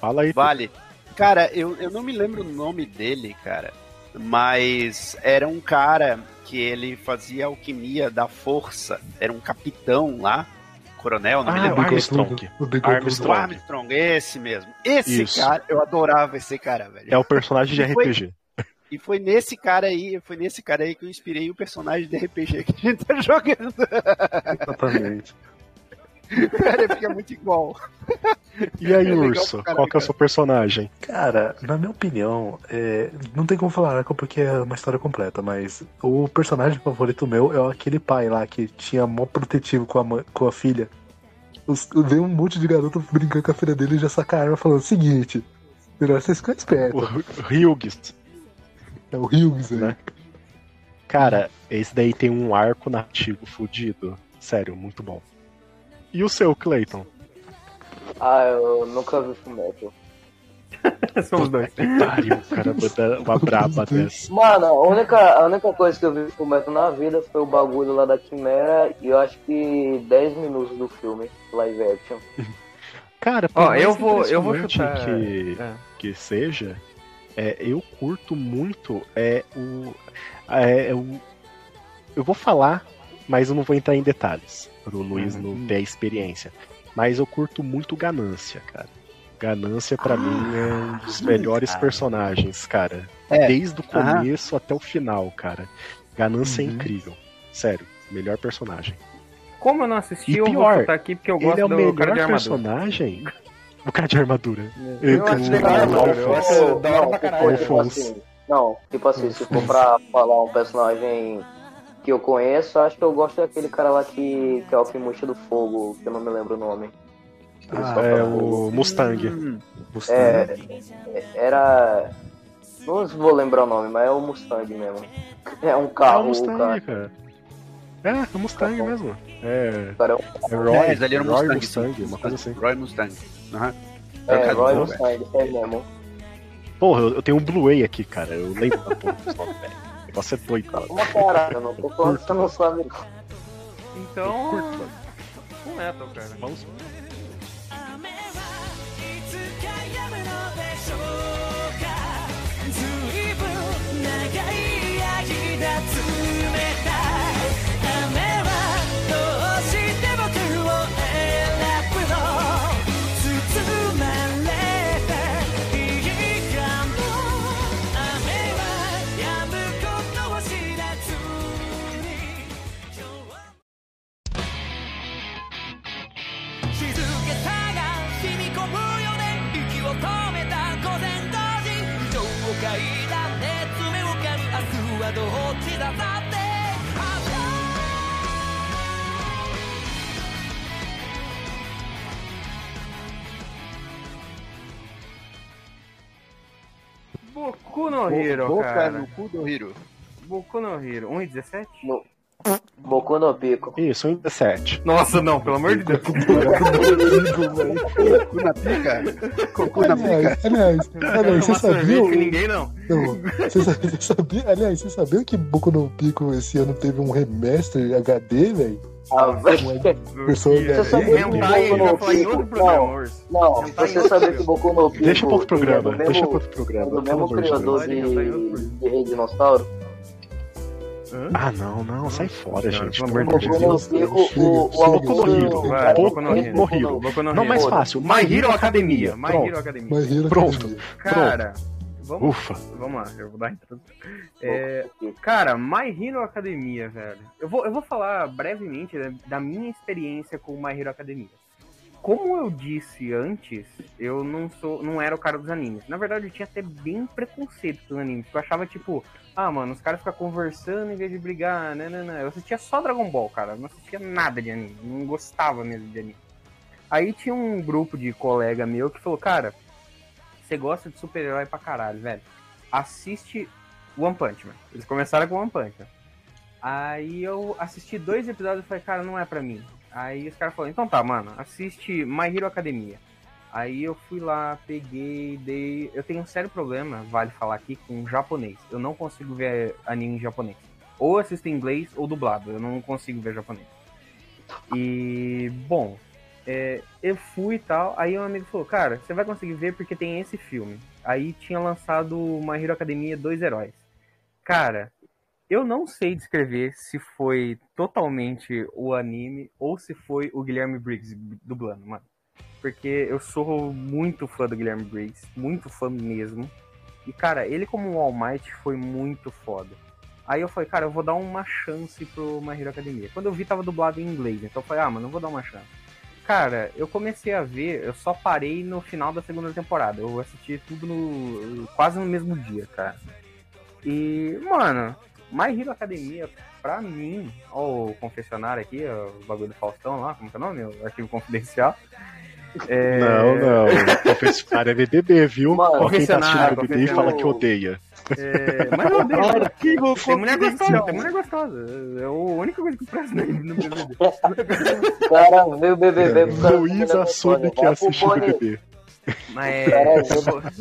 Fala aí.
Vale. Cara, eu, eu não me lembro o nome dele, cara. Mas era um cara que ele fazia alquimia da força. Era um capitão lá. Coronel, não me
Ah, o Armstrong. Armstrong.
Armstrong, esse mesmo. Esse
Isso.
cara, eu adorava esse cara, velho.
É o personagem de RPG.
E foi nesse cara aí, foi nesse cara aí que eu inspirei o personagem de RPG que a gente tá jogando.
Exatamente.
Cara, ele fica muito igual.
E aí,
É
Urso,
caralho,
qual que é o seu personagem?
Cara, na minha opinião, é, não tem como falar arco porque é uma história completa, mas o personagem favorito meu é aquele pai lá que tinha mó protetivo com a, mãe- com a filha. Os, veio um monte de garoto brincando com a filha dele e já saca a arma falando: seguinte, melhor vocês ficarem
O
espertos.
Hughes.
É o Hughes aí.
Né? Cara, esse daí tem um arco nativo fudido. Sério, muito bom. E o seu, Clayton?
Ah, eu nunca vi Fullmetal.
Somos dois.
Que pariu, cara, manda uma braba dessa.
Mano, a única, a única coisa que eu vi Fullmetal na vida foi o bagulho lá da Quimera e eu acho que 10 minutos do filme, live action.
Cara, por
Ó,
mais
eu vou, eu vou chutar.
que,
É.
que seja, é, eu curto muito é o, é, é o. Eu vou falar, mas eu não vou entrar em detalhes, pro Luiz
Uhum.
não ter a experiência. Mas eu curto muito Ganância, cara. Ganância, pra mim, é um dos melhores
cara.
personagens, cara.
É.
Desde o começo até o final, cara. Ganância é
Uhum.
incrível. Sério, melhor personagem.
Como eu não assisti,
E
eu
pior,
vou chutar aqui porque eu gosto
Ele é o
do
melhor
cara de armadura.
personagem. O cara de armadura.
Eu
Eu-
acho legal,
Alfonso.
não, tipo assim, se for pra falar um personagem que eu conheço, acho que eu gosto daquele cara lá que, que é o Alquimista do Fogo, que eu não me lembro o nome.
Ah,
É o. Mustang.
Hum,
Mustang.
É, era. Não vou lembrar o nome, mas é o Mustang mesmo. É um
É o
carro, o
Mustang,
cara.
cara. É, é o Mustang mesmo. É,
o cara é um-
é Roy,
é, ele era um
Roy
Mustang,
Mustang,
sim.
uma coisa assim.
Roy Mustang. Aham.
É, Roy
não,
Mustang, aí mesmo.
Porra, eu, eu tenho um Blu-ray aqui, cara. Eu lembro da porra velho. O negócio é doido, cara.
Uma caralho, eu não tô falando que você não sabe. não.
Então.
Curto, mano.
Full Metal, cara.
Vamos.
雨はいつか止むのでしょうかずいぶん長い間冷た
Boku no Hero,
Boca
cara.
no cu do Hiro.
Boku no Hero. 1 e 17?
No- Boku no Pico.
Isso, 1,17.
Nossa, não, pelo amor de Deus.
Cocu na pica? Cocu na
Aliás,
pica?
aliás, aliás, você sabia?
com ninguém, não.
Não, você sa- você sabia? Aliás, você sabia que Boku no Pico esse ano teve um remaster HD, velho?
Ah,
Versão
Você sabia que
Hentai,
Boku
vai
no
programa,
Pico... Não, você sabia que
programa.
Boku no Pico...
Deixa pro outro programa,
ele é
deixa
mesmo-
pro outro programa.
é do mesmo criador de, de Rei Dinossauro.
Ah, não, não, sai fora, gente.
pelo amor de
de
Deus.
Boku no Hero. Boku
no Hero.
Não, mais fácil.
My Hero Academia. My
Pronto.
Hero Academia.
Pronto.
Cara, vamos,
Ufa.
vamos lá, eu vou dar a introdução. É, cara, My Hero Academia, velho. Eu vou, eu vou falar brevemente da, da minha experiência com My Hero Academia. Como eu disse antes, eu não sou, não era o cara dos animes. Na verdade, eu tinha até bem preconceito com os animes. Eu achava tipo, ah, mano, os caras ficam conversando em vez de brigar, né, né, né. Eu assistia só Dragon Ball, cara. Eu não assistia nada de anime. Não gostava mesmo de anime. Aí tinha um grupo de colega meu que falou, cara, você gosta de super-herói pra caralho, velho. Assiste One Punch Man. Eles começaram com One Punch Man. Aí eu assisti dois episódios e falei, cara, não é pra mim. Aí os caras falaram, então tá, mano, assiste My Hero Academia. Aí eu fui lá, peguei, dei. Eu tenho um sério problema, vale falar aqui, com japonês. Eu não consigo ver anime em japonês. Ou assisto em inglês ou dublado. Eu não consigo ver japonês. E, bom, é, eu fui e tal. Aí um amigo falou, cara, você vai conseguir ver porque tem esse filme. Aí tinha lançado My Hero Academia Dois Heróis. Cara, eu não sei descrever se foi totalmente o anime ou se foi o Guilherme Briggs dublando, mano. Porque eu sou muito fã do Guilherme Briggs, muito fã mesmo. E, cara, ele como All Might foi muito foda. Aí eu falei, cara, eu vou dar uma chance pro My Hero Academia. Quando eu vi, tava dublado em inglês. Então eu falei, ah, mano, eu vou dar uma chance. Cara, eu comecei a ver, eu só parei no final da segunda temporada. Eu assisti tudo no. quase no mesmo dia, cara. E, mano, My Hero Academia, pra mim, ó, o confessionário aqui, ó, o bagulho do Faustão lá, como que é o nome? O arquivo confidencial. É,
Não, não. Confessionário é BBB, viu?
Mano,
Ó, quem tá assistindo BBB e fala que odeia.
É, mas eu odeio. né?
Arquivo
Tem mulher gostosa, tem mulher gostosa. É a única coisa que presta no no BBB.
O cara vê o BBB do
Luísa soube que assiste o. BBB.
Mas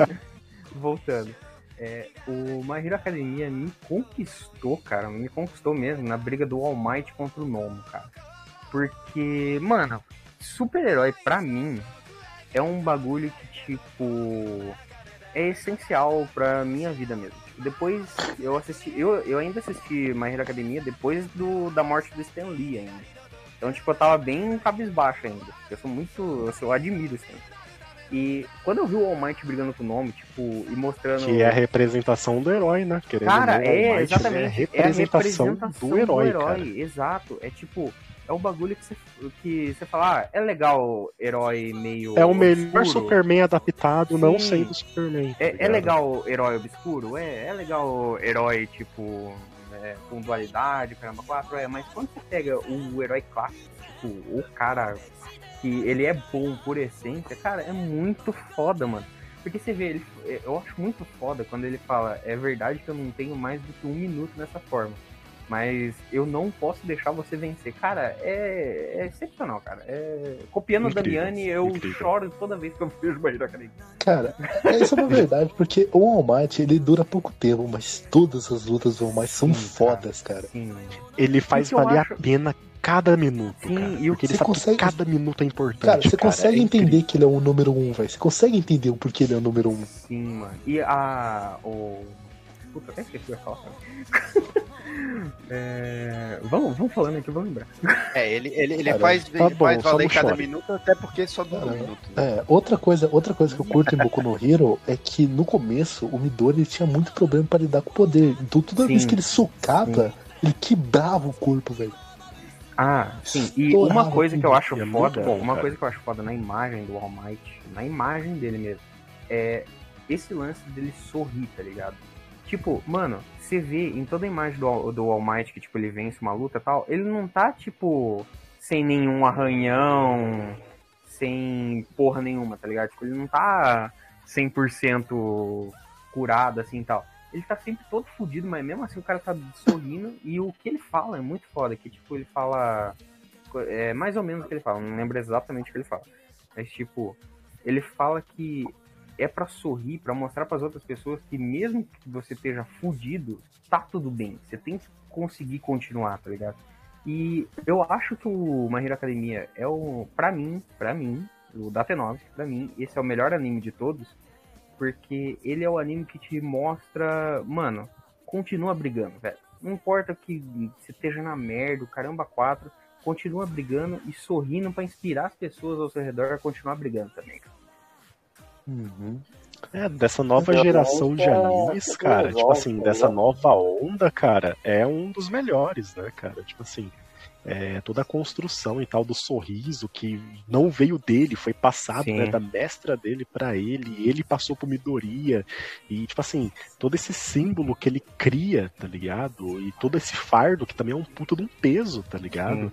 voltando. É, o My Hero Academia me conquistou, cara. Me conquistou mesmo na briga do All Might contra o Nomo, cara. Porque, mano, super-herói pra mim é um bagulho que, tipo, é essencial pra minha vida mesmo. Depois eu assisti, eu, eu ainda assisti My Hero Academia depois do, da morte do Stan Lee ainda. Então, tipo, eu tava bem cabisbaixo ainda. Eu sou muito. Eu, sou, eu admiro isso. E quando eu vi o All Might brigando com o nome, tipo, e mostrando.
Que é a representação do herói, né? Querendo
Cara,
não,
é,
All Might,
exatamente.
É a representação, do herói, cara.
Exato. É tipo, é o bagulho que você, que você fala, ah, é legal herói meio.
É o melhor
obscuro.
Superman adaptado, não
Sim.
sendo Superman. tá
É, é legal herói obscuro? É, é legal herói, tipo, é, com dualidade, caramba, quatro, é, mas quando você pega o herói clássico, tipo, o cara que ele é bom por essência, cara, é muito foda, mano. Porque você vê, ele, eu acho muito foda quando ele fala, é verdade que eu não tenho mais do que um minuto nessa forma. Mas eu não posso deixar você vencer. Cara, é, é excepcional, cara. É, copiando
Incrível,
o Damiani, eu
incrível.
choro toda vez que eu vejo o Academia.
Cara, isso é uma verdade, porque o All Might, ele dura pouco tempo, mas todas as lutas do All Might são
Sim,
fodas, cara.
Sim,
Ele faz
que
valer
acho-
a pena cada minuto,
Sim,
cara.
e o
porque ele
você
sabe
consegue-
que cada minuto é importante.
Cara, você consegue
é
entender
incrível.
que ele é o número um, velho. Você consegue entender o porquê ele é o número um.
Sim, mano. E a. O. Puta, até esqueci o que eu ia falar. cara. é... vamos, vamos falando aqui, vamos lembrar.
É, ele, ele, ele
Cara,
faz,
tá
ele
bom,
faz valer cada
chore.
minuto, até porque só dura um
Cara,
minuto. né?
É, outra coisa, outra coisa que eu curto em Boku no Hero é que no começo o Midori ele tinha muito problema pra lidar com o poder. Então toda vez
Sim,
que ele socava, ele quebrava o corpo, velho.
Ah, sim. E
Estourava
uma coisa que eu acho
é
foda,
bom,
uma
cara.
coisa que eu acho foda na imagem do All Might, na imagem dele mesmo, é esse lance dele sorrir, tá ligado? Tipo, mano, você vê em toda a imagem do, do All Might que, tipo, ele vence uma luta e tal, ele não tá, tipo, sem nenhum arranhão, sem porra nenhuma, tá ligado? Tipo, ele não tá 100% curado, assim, tal. ele tá sempre todo fudido, mas mesmo assim o cara tá sorrindo. E o que ele fala é muito foda. Que tipo, ele fala. É mais ou menos o que ele fala, não lembro exatamente o que ele fala. Mas tipo, ele fala que é pra sorrir, pra mostrar pras outras pessoas que mesmo que você esteja fudido, tá tudo bem. Você tem que conseguir continuar, tá ligado? E eu acho que o My Hero Academia é o, pra mim, pra mim, o Date9, pra mim, esse é o melhor anime de todos, porque ele é o anime que te mostra, mano, continua brigando, velho. Não importa que você esteja na merda, o caramba 4, continua brigando e sorrindo pra inspirar as pessoas ao seu redor a continuar brigando também, cara.
Uhum.
É, dessa nova
Então,
geração de animes,
é
cara, tipo assim, dessa
ligado?
nova onda, cara, é um dos melhores, né, cara? Tipo assim, é, toda a construção e tal do sorriso que não veio dele, foi passado,
Sim.
né, da mestra dele pra ele, e ele passou pro Midoriya, e tipo assim, todo esse símbolo que ele cria, tá ligado? E todo esse fardo que também é um puta de um peso, tá ligado?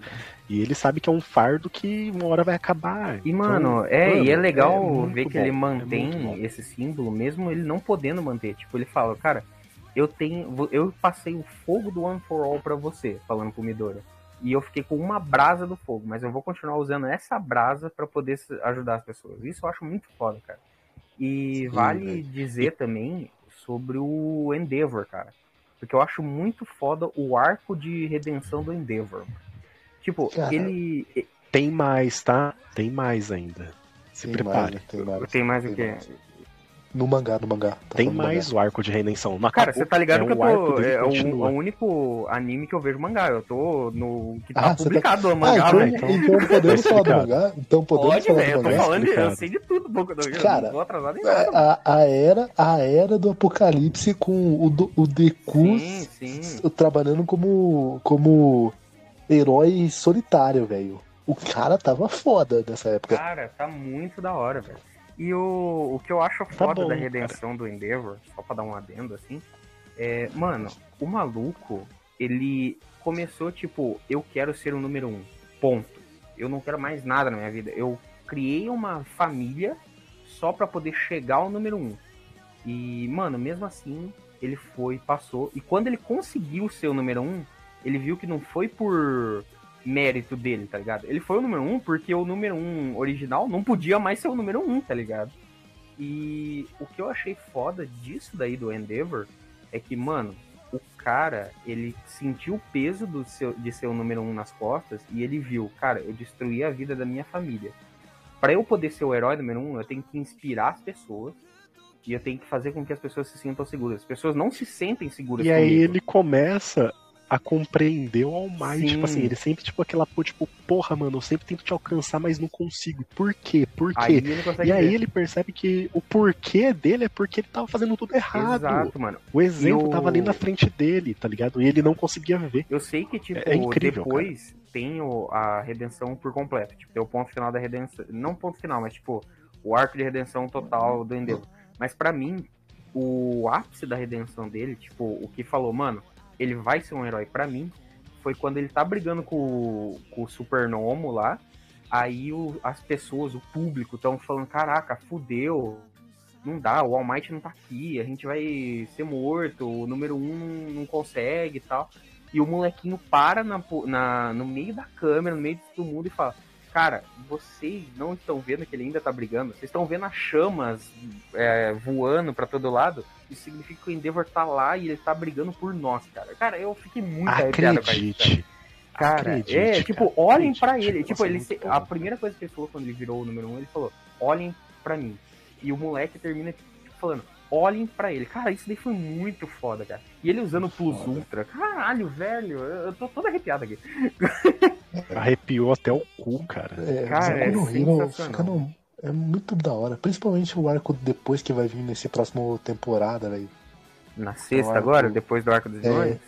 E ele sabe que é um fardo que uma hora vai acabar.
E,
Então,
mano, é, e é
mano,
legal
muito
ver que
bom,
ele
é
mantém
bom.
esse símbolo, mesmo ele não podendo manter. Tipo, ele fala, cara, eu tenho. Eu passei o fogo do One for All pra você, falando pro Midori. E eu fiquei com uma brasa do fogo, mas eu vou continuar usando essa brasa pra poder ajudar as pessoas. Isso eu acho muito foda, cara. E
Sim,
vale
velho.
dizer também sobre o Endeavor, cara. Porque eu acho muito foda o arco de redenção do Endeavor. Tipo,
Cara,
ele.
Tem mais, tá? Tem mais ainda. Se
Tem
prepare.
mais, tem mais.
Tem mais o
tem
quê?
mais. No mangá, no mangá. Tá
Tem
do
mais
mangá.
o arco de redenção. Não
Cara,
acabou.
você tá ligado
é
que eu
o
tô. É o, o único anime que eu vejo mangá. Eu tô no. que tá
Ah, você tá-
publicado no
Ah,
mangá,
então,
velho.
então podemos
Tá
falar do
explicado.
mangá? Então podemos
Pode,
falar
velho. Eu
do
tô
mangá?
falando, eu sei de tudo, pouco do
Cara,
Não vou atrasar nem nada.
A, a era, a era do apocalipse com o, do- o Deku
Sim, sim.
s- trabalhando como, como herói solitário, velho. O cara tava foda nessa época.
Cara, tá muito da hora, velho. E o, o que eu acho foda
bom,
da redenção do Endeavor, só pra dar um adendo assim, é, mano, o maluco, ele começou tipo, eu quero ser o número um. Ponto. Eu não quero mais nada na minha vida. Eu criei uma família só pra poder chegar ao número um. E, mano, mesmo assim, ele foi, passou. E quando ele conseguiu ser o número um, ele viu que não foi por mérito dele, tá ligado? Ele foi o número um porque o número um original não podia mais ser o número um, tá ligado? E o que eu achei foda disso daí do Endeavor é que, mano, o cara, ele sentiu o peso do seu, de ser o número um nas costas e ele viu, cara, eu destruí a vida da minha família. Pra eu poder ser o herói número um, eu tenho que inspirar as pessoas e eu tenho que fazer com que as pessoas se sintam seguras. As pessoas não se sentem seguras
E aí
comigo.
ele começa a compreender o All Might.
Sim.
Tipo assim, ele sempre, tipo, aquela, tipo, porra, mano, eu sempre tento te alcançar, mas não consigo. Por quê? Por
Aí
quê?
consegue
E aí
ver.
ele percebe que o porquê dele é porque ele tava fazendo tudo errado.
Exato, mano.
O exemplo
E o-
tava ali na frente dele, tá ligado? E ele não conseguia ver.
Eu sei que, tipo,
É incrível,
depois tem o- a redenção por completo. Tipo, tem o ponto final da redenção. Não ponto final, mas, tipo, o arco de redenção total do Endeavor. Mas pra mim, o ápice da redenção dele, tipo, o que falou, mano, ele vai ser um herói pra mim, foi quando ele tá brigando com, o- com o Supernomo lá. Aí o- as pessoas, o público, estão falando: caraca, fudeu. Não dá, o All Might não tá aqui, a gente vai ser morto, o número um não, consegue e tal. E o molequinho para na, na- no meio da câmera, no meio de todo mundo e fala: Cara, vocês não estão vendo que ele ainda tá brigando? Vocês estão vendo as chamas é, voando pra todo lado? Isso significa que o Endeavor tá lá e ele tá brigando por nós, cara. Cara, eu fiquei muito arrepiado com isso. Cara,
Acredite,
é, tipo,
cara,
olhem
acredite.
pra ele. Tipo,
Nossa,
ele
muito
se- a primeira coisa que ele falou quando ele virou o número um, ele falou: olhem pra mim. E o moleque termina tipo, falando: olhem pra ele. Cara, isso daí foi muito foda, cara. E ele usando o Plus Ultra. Caralho, velho, eu tô todo arrepiado aqui.
Arrepiou até o cu, cara.
É,
Cara, é
Hero
sensacional.
fica no- é muito da hora. Principalmente o arco depois que vai vir nesse próximo temporada, velho.
Na sexta
arco-
agora, depois do Arco dos
É,
Vilões?
É,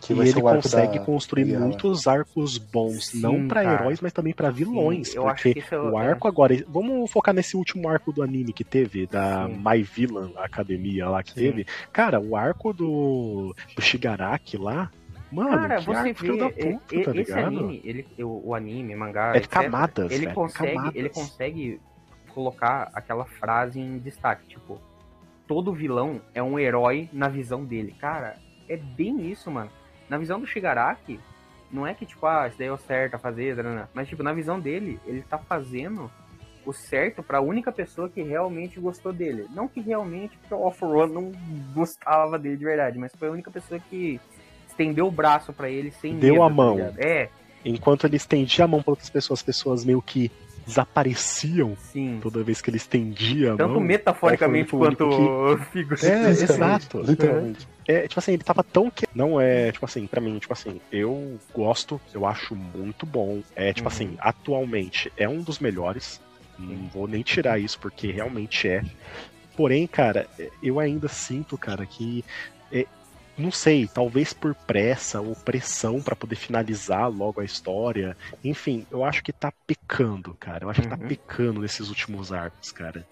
que
E ele consegue
da...
construir muitos arcos bons,
Sim,
não pra
cara.
heróis, mas também pra vilões.
Sim, eu acho
porque
é o-
o arco agora. Vamos focar nesse último arco do anime que teve, da
Sim.
My Villain Academia lá que
Sim.
teve. Cara, o arco do, do Shigaraki lá. Mano,
Cara,
que
você
arco filho da
vê,
puta,
e-
tá
esse
ligado?
anime, ele, o, o anime, mangá,
É de
etc,
camadas,
ele
velho,
consegue,
camadas.
ele consegue colocar aquela frase em destaque, tipo, todo vilão é um herói na visão dele. Cara, é bem isso, mano. Na visão do Shigaraki, não é que, tipo, ah, isso daí é o certo a fazer, mas, tipo, na visão dele, ele tá fazendo o certo pra única pessoa que realmente gostou dele. Não que realmente porque o One não gostava dele de verdade, mas foi a única pessoa que estendeu o braço pra ele sem
Deu
medo,
a
tá
mão.
ligado? é,
Enquanto ele estendia a mão para outras pessoas, as pessoas meio que desapareciam
sim.
toda vez que ele estendia a
Tanto
mão.
metaforicamente quanto
único
figurativamente.
É,
Literalmente,
exato.
Literalmente.
É, tipo assim, ele tava tão que. Não é, tipo assim, pra mim, tipo assim, eu gosto, eu acho muito bom. É, tipo
Uhum.
assim, atualmente é um dos melhores. Não vou nem tirar isso, porque realmente é. Porém, cara, eu ainda sinto, cara, que. Não sei, talvez por pressa ou pressão pra poder finalizar logo a história. Enfim, eu acho que tá pecando, cara. Eu acho que tá
Uhum.
pecando nesses últimos arcos, cara.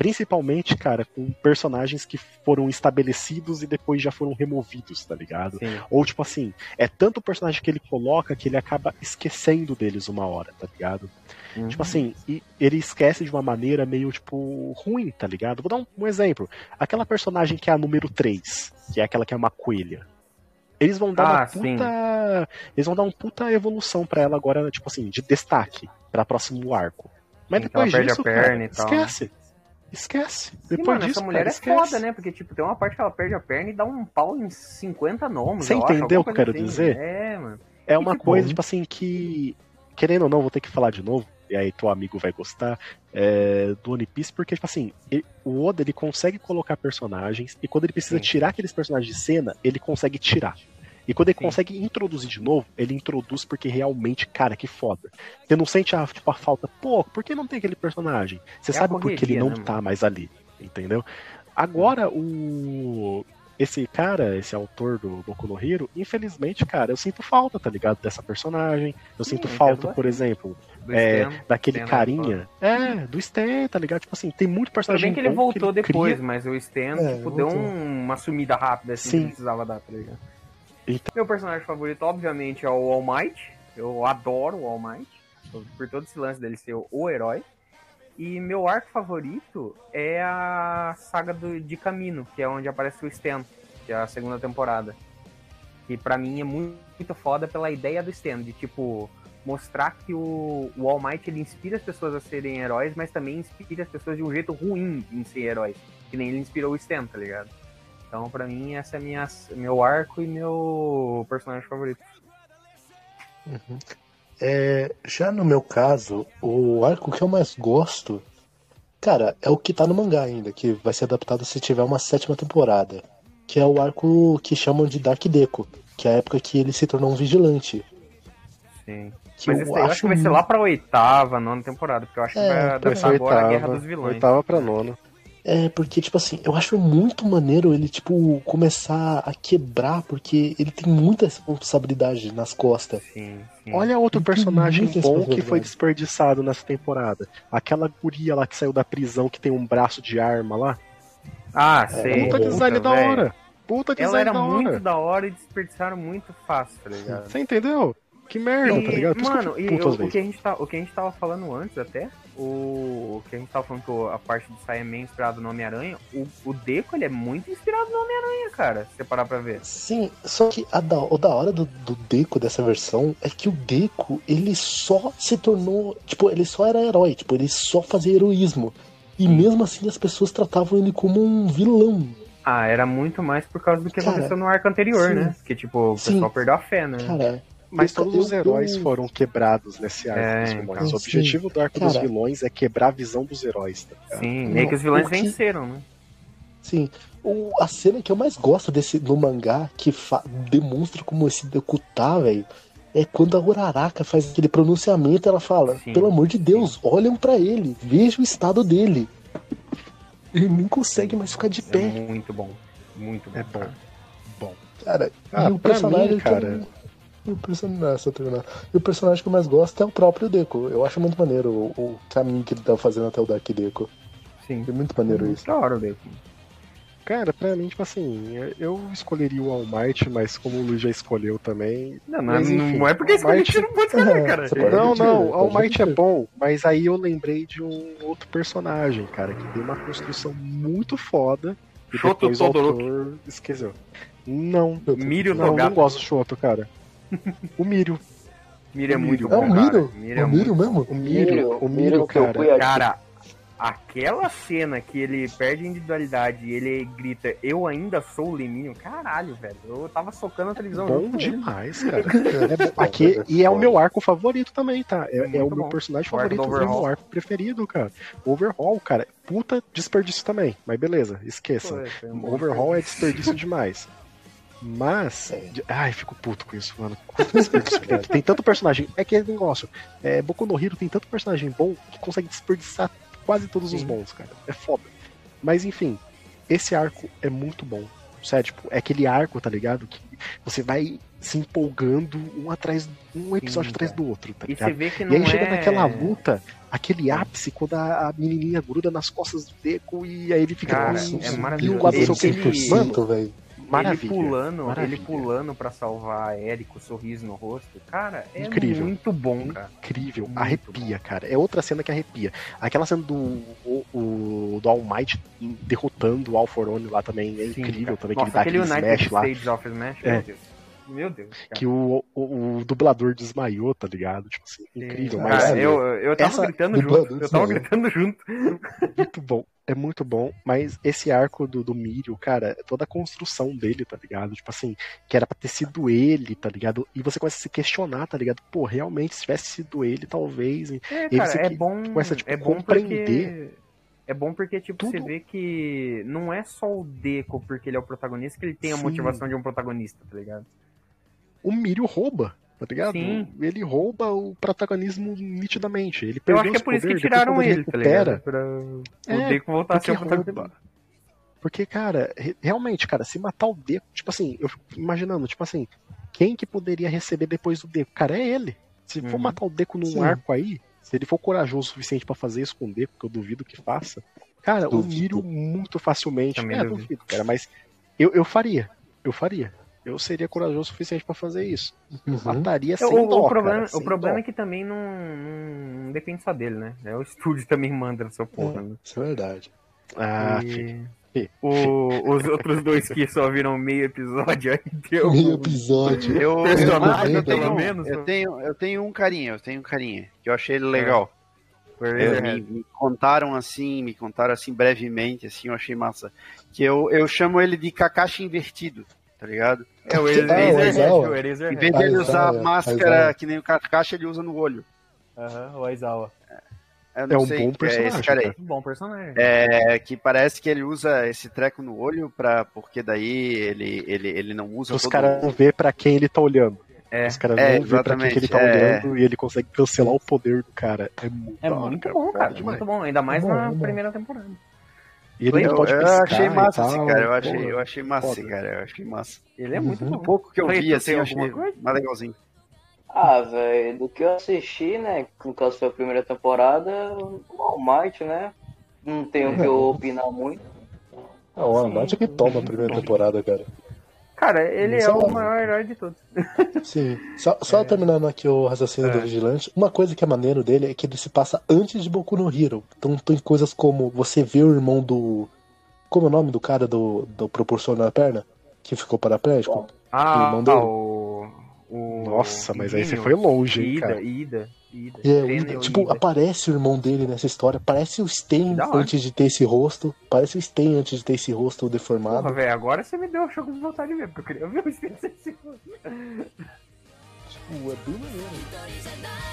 Principalmente, cara, com personagens que foram estabelecidos e depois já foram removidos, tá ligado?
Sim.
Ou, tipo assim, é tanto o personagem que ele coloca que ele acaba esquecendo deles uma hora, tá ligado?
Uhum.
Tipo assim, e ele esquece de uma maneira meio, tipo, ruim, tá ligado? Vou dar um, um exemplo. Aquela personagem que é a número 3, que é aquela que é uma coelha. Eles vão dar
Ah,
uma
sim.
puta. Eles vão dar uma puta evolução pra ela agora, tipo assim, de destaque pra próximo arco. Mas
Sim,
depois disso,
perna
cara,
e tal, né?
esquece. Esquece. Depois
mano,
disso,
essa mulher
cara,
é
esquece.
foda, né? Porque, tipo, tem uma parte que ela perde a perna e dá um pau em 50 gnomos.
Você entendeu o que eu quero
assim.
dizer?
É, mano.
É uma
tipo,
coisa, tipo assim, que. Querendo ou não, vou ter que falar de novo, e aí teu amigo vai gostar, é, do One Piece, porque, tipo assim, ele- o Oda ele consegue colocar personagens, e quando ele precisa
Sim.
tirar aqueles personagens de cena, ele consegue tirar. E quando ele
Sim.
consegue introduzir de novo, ele introduz porque realmente, cara, que foda. Você não sente a, tipo, a falta, pô, por que não tem aquele personagem? Você
É
sabe porque ele não
né,
tá mais ali, entendeu? Agora, o. Esse cara, esse autor do Boku no Hero, infelizmente, cara, eu sinto falta, tá ligado? Dessa personagem. Eu sinto
Sim,
falta,
entendo
por exemplo, é,
Stan,
daquele
Stan,
carinha. É, do Stan, tá ligado? Tipo assim, tem muito personagem
bem que ele
bom
voltou
ele
depois,
cria.
mas o Stan,
É,
tipo, deu um- uma sumida rápida assim
Sim.
que precisava dar, tá ligado?
Então-
Meu personagem favorito, obviamente, é o All Might. Eu adoro o All Might. Por todo esse lance dele ser o, herói. E meu arco favorito é a saga do, de Camino, que é onde aparece o Stan, que é a segunda temporada. Que pra mim é muito, muito foda pela ideia do Stan, de tipo, mostrar que o, o All Might ele inspira as pessoas a serem heróis, mas também inspira as pessoas de um jeito ruim em ser heróis. Que nem ele inspirou o Stan, tá ligado? Então, pra mim, essa é minha, meu arco e meu personagem favorito.
É, já no meu caso, o arco que eu mais gosto, cara, é o que tá no mangá ainda, que vai ser adaptado se tiver uma sétima temporada. Que é o arco que chamam de Dark Deco, que é a época que ele se tornou um vigilante.
Sim.
Que
Mas
eu
esse daí eu acho
acho
que vai ser lá pra oitava, nona temporada, porque eu acho que
É,
vai
vai
Vai
adaptar agora a Guerra
oitava,
dos Vilões.
oitava pra nona.
É, porque, tipo assim, eu acho muito maneiro ele, tipo, começar a quebrar, porque ele tem muita responsabilidade nas costas.
Sim, sim.
Olha outro personagem bom que foi desperdiçado nessa temporada. Aquela guria lá que saiu da prisão que tem um braço de arma lá.
Ah, sei.
Puta design da
velho.
hora. Puta design
Ela era
da
muito
hora.
da hora e desperdiçaram muito fácil, tá ligado?
Você entendeu? Que merda,
E,
tá ligado? Eu
mano, e
às
o, que a gente tá, o que a gente tava falando antes até, o, que a gente tava falando que a parte de sair é meio inspirado no Homem-Aranha, o, o Deco ele é muito inspirado no Homem-Aranha, cara, se você parar pra ver.
Sim, só que a da, o da hora do, do Deco dessa versão é que o Deco, ele só se tornou. Tipo, ele só era herói, tipo, ele só fazia heroísmo. E mesmo assim as pessoas tratavam ele como um vilão.
Ah, era muito mais por causa do que
Cara,
aconteceu no arco anterior,
sim.
né? Que tipo, o
Sim.
pessoal perdeu a fé, né?
Cara,
Mas todos os heróis
eu-
foram quebrados nesse arco
É,
dos vilões.
então.
o objetivo do arco dos
Cara.
vilões é quebrar a visão dos heróis, tá?
Sim, meio que os vilões
que-
venceram, né?
Sim. O, a cena que eu mais gosto desse no mangá, que fa- demonstra como esse Deku tá, velho, é quando a Uraraka faz aquele pronunciamento ela fala,
Sim.
pelo amor de Deus, olham pra ele, veja o estado dele. Ele nem consegue mais ficar de
É
pé.
muito bom. Muito bom.
É bom.
cara.
Bom.
Cara,
Ah,
e o personagem
mim, cara-
e o personagem. E o personagem que eu mais gosto é o próprio Deku. Eu acho muito maneiro o, o caminho que ele tá fazendo até o Dark Deku.
Sim.
É muito maneiro isso.
Da hora o Deco.
Cara, pra mim, tipo assim, eu escolheria o All Might, mas como o Luiz já escolheu também.
Não, não,
Mas, enfim,
não é porque
Might-
escolhi que não pode escolher, cara.
Você pode
Não, não, All Might é bom, mas aí eu lembrei de um outro personagem, cara, que tem uma construção muito foda E
Shoto
depois o autor esqueceu. Não,
Mirio
não, não gosto do Shoto, cara. O Mirio.
Miro é muito
Miro.
É
bom,
o. Miro?
Miro
É
é
o Miro mesmo?
O Mirio,
Miro,
o
Miro
cara.
Cara, aquela cena que ele perde a individualidade e ele grita, eu ainda sou o Leminho, caralho, velho. Eu tava socando a televisão.
Bom demais, cara. É bom. Aqui, e é o meu arco favorito também, tá? É, é o meu
bom.
personagem favorito, é o meu
Overhaul.
arco preferido, cara. Overhaul, cara, puta desperdício também. Mas beleza, esqueça.
Bom
Overhaul é desperdício demais. Mas. de- Ai, fico puto com isso, mano. Tem. Tem tanto personagem. É que é negócio. É, Boku no Hero tem tanto personagem bom que consegue desperdiçar quase todos os
Sim.
bons, cara. É foda. Mas enfim, esse arco é muito bom. Sério, tipo, é aquele arco, tá ligado? Que você vai se empolgando um atrás, um episódio
Sim,
atrás do outro, tá
E
ligado?
você vê que
E
não
aí chega
é...
naquela luta, aquele ápice, quando a, a menininha gruda nas costas do Deco e aí ele fica
Cara,
com
é
os
maravilhoso. Ele- ele-
Mano,
velho.
Maravilha.
Ele pulando,
maravilha.
ele pulando pra salvar a Eri com o sorriso no rosto. Cara, é
Incrível.
muito bom, cara.
Incrível,
Muito
arrepia, cara. É outra cena que arrepia. Aquela cena do, o, o- do All Might derrotando o Alforone lá também é
Sim,
incrível
cara.
também, que
Nossa,
ele dá
aquele
aquele smash lá.
States of Smash,
É.
meu Deus. Meu Deus. Cara.
Que o, o, o dublador desmaiou, tá ligado? Tipo assim, incrível. Mas
Cara, eu, eu tava gritando junto. Eu tava
desmaiou.
gritando junto.
muito bom. É muito bom, mas esse arco do, do Mirio, cara, toda a construção dele, tá ligado? Tipo assim, que era pra ter sido ele, tá ligado? E você começa a se questionar, tá ligado? Pô, realmente, se tivesse sido ele, talvez.
É, cara,
você
é
que-
bom.
começa, tipo,
é bom
compreender
porque. É bom porque, tipo, você
tudo.
vê que não é só o Deco porque ele é o protagonista que ele tem a
Sim.
motivação de um protagonista, tá ligado?
o Mirio rouba, tá ligado?
Sim.
Ele rouba o protagonismo nitidamente. Ele
Eu
perdeu
acho que é por isso que tiraram ele, tá
recupera,
ligado? Pra o
É,
Deco voltar a ser o protagonista.
Porque, cara, re- realmente, cara, se matar o Deco, tipo assim, eu fico imaginando, tipo assim, quem que poderia receber depois do Deco? Cara, é ele. Se for
Uhum.
matar o Deco num
Sim.
arco aí, se ele for corajoso o suficiente pra fazer isso com o Deco, que eu duvido que faça, cara, o
Duvido.
Mirio muito facilmente.
Também
é,
duvido,
cara, mas eu, eu faria. Eu faria. Eu seria corajoso o suficiente pra fazer isso.
Uhum.
Mataria
É,
sem
o,
dó,
o problema,
cara,
o
sem
problema
dó.
é que também não, não, depende só dele, né? É o estúdio também manda nessa porra, né?
Isso é verdade.
Ah,
E o- os outros dois que só viram meio episódio aí deu.
Meio episódio.
Eu,
Personagem,
eu,
pelo
tenho,
menos,
eu,
né?
tenho, eu tenho um carinha, eu tenho um carinha, que eu achei ele legal.
Foi-
É, me, me contaram assim, me contaram assim brevemente, assim, eu achei massa. Que eu, eu chamo ele de Kakashi invertido, tá ligado?
É o
Ah, o
Eraserhead,
Aizawa.
o
Em
Eraserhead.
vez dele usar
Aizawa.
máscara que nem o Kakashi, ele usa no olho.
Aham, o Aizawa.
É um
sei,
bom
é
personagem,
esse cara aí.
cara.
Um bom personagem.
É, que parece que ele usa esse treco no olho pra, porque daí ele, ele, ele não usa
Os caras não vê pra quem ele tá olhando.
É.
Os caras
É,
não vê pra quem que ele tá
é.
olhando e ele consegue cancelar o poder do cara. É muito,
É muito bom, cara.
Demais.
Muito bom. Ainda mais
É bom,
na
é
primeira temporada.
E ele
eu,
não pode
eu achei massa esse cara, eu achei,
porra.
eu achei massa esse
Foda.
cara, eu achei massa.
Ele é muito
Uhum.
Um
bom.
pouco que eu
Cleiton,
vi, assim, eu achei
alguma coisa?
mais legalzinho.
Ah, velho, do que eu assisti, né? No caso foi a primeira temporada, o All Might, né? Não tenho o que eu opinar muito.
Ah, o Armate que toma a primeira temporada, cara.
Cara, ele é
é
o maior herói de todos.
Sim. Só, só terminando aqui o raciocínio
É.
do Vigilante, uma coisa que é maneiro dele é que ele se passa antes de Boku no Hero. Então tem coisas como você vê o irmão do. Como é o nome do cara do, do proporcionar a perna? Que ficou paraplégico?
Ah,
irmão dele?
ah, o, o.
Nossa, mas aí você foi longe, hein,
Ida,
cara.
Ida,
É, o
Fennel
Ida-
e
tipo,
Ida.
aparece o irmão dele nessa história. Parece o Sten antes de ter esse rosto. Parece o Sten antes de ter esse rosto deformado.
Porra, velho, agora você me deu o choque de vontade de ver, porque eu queria ver o Spencer
Tipo, é bem maneiro.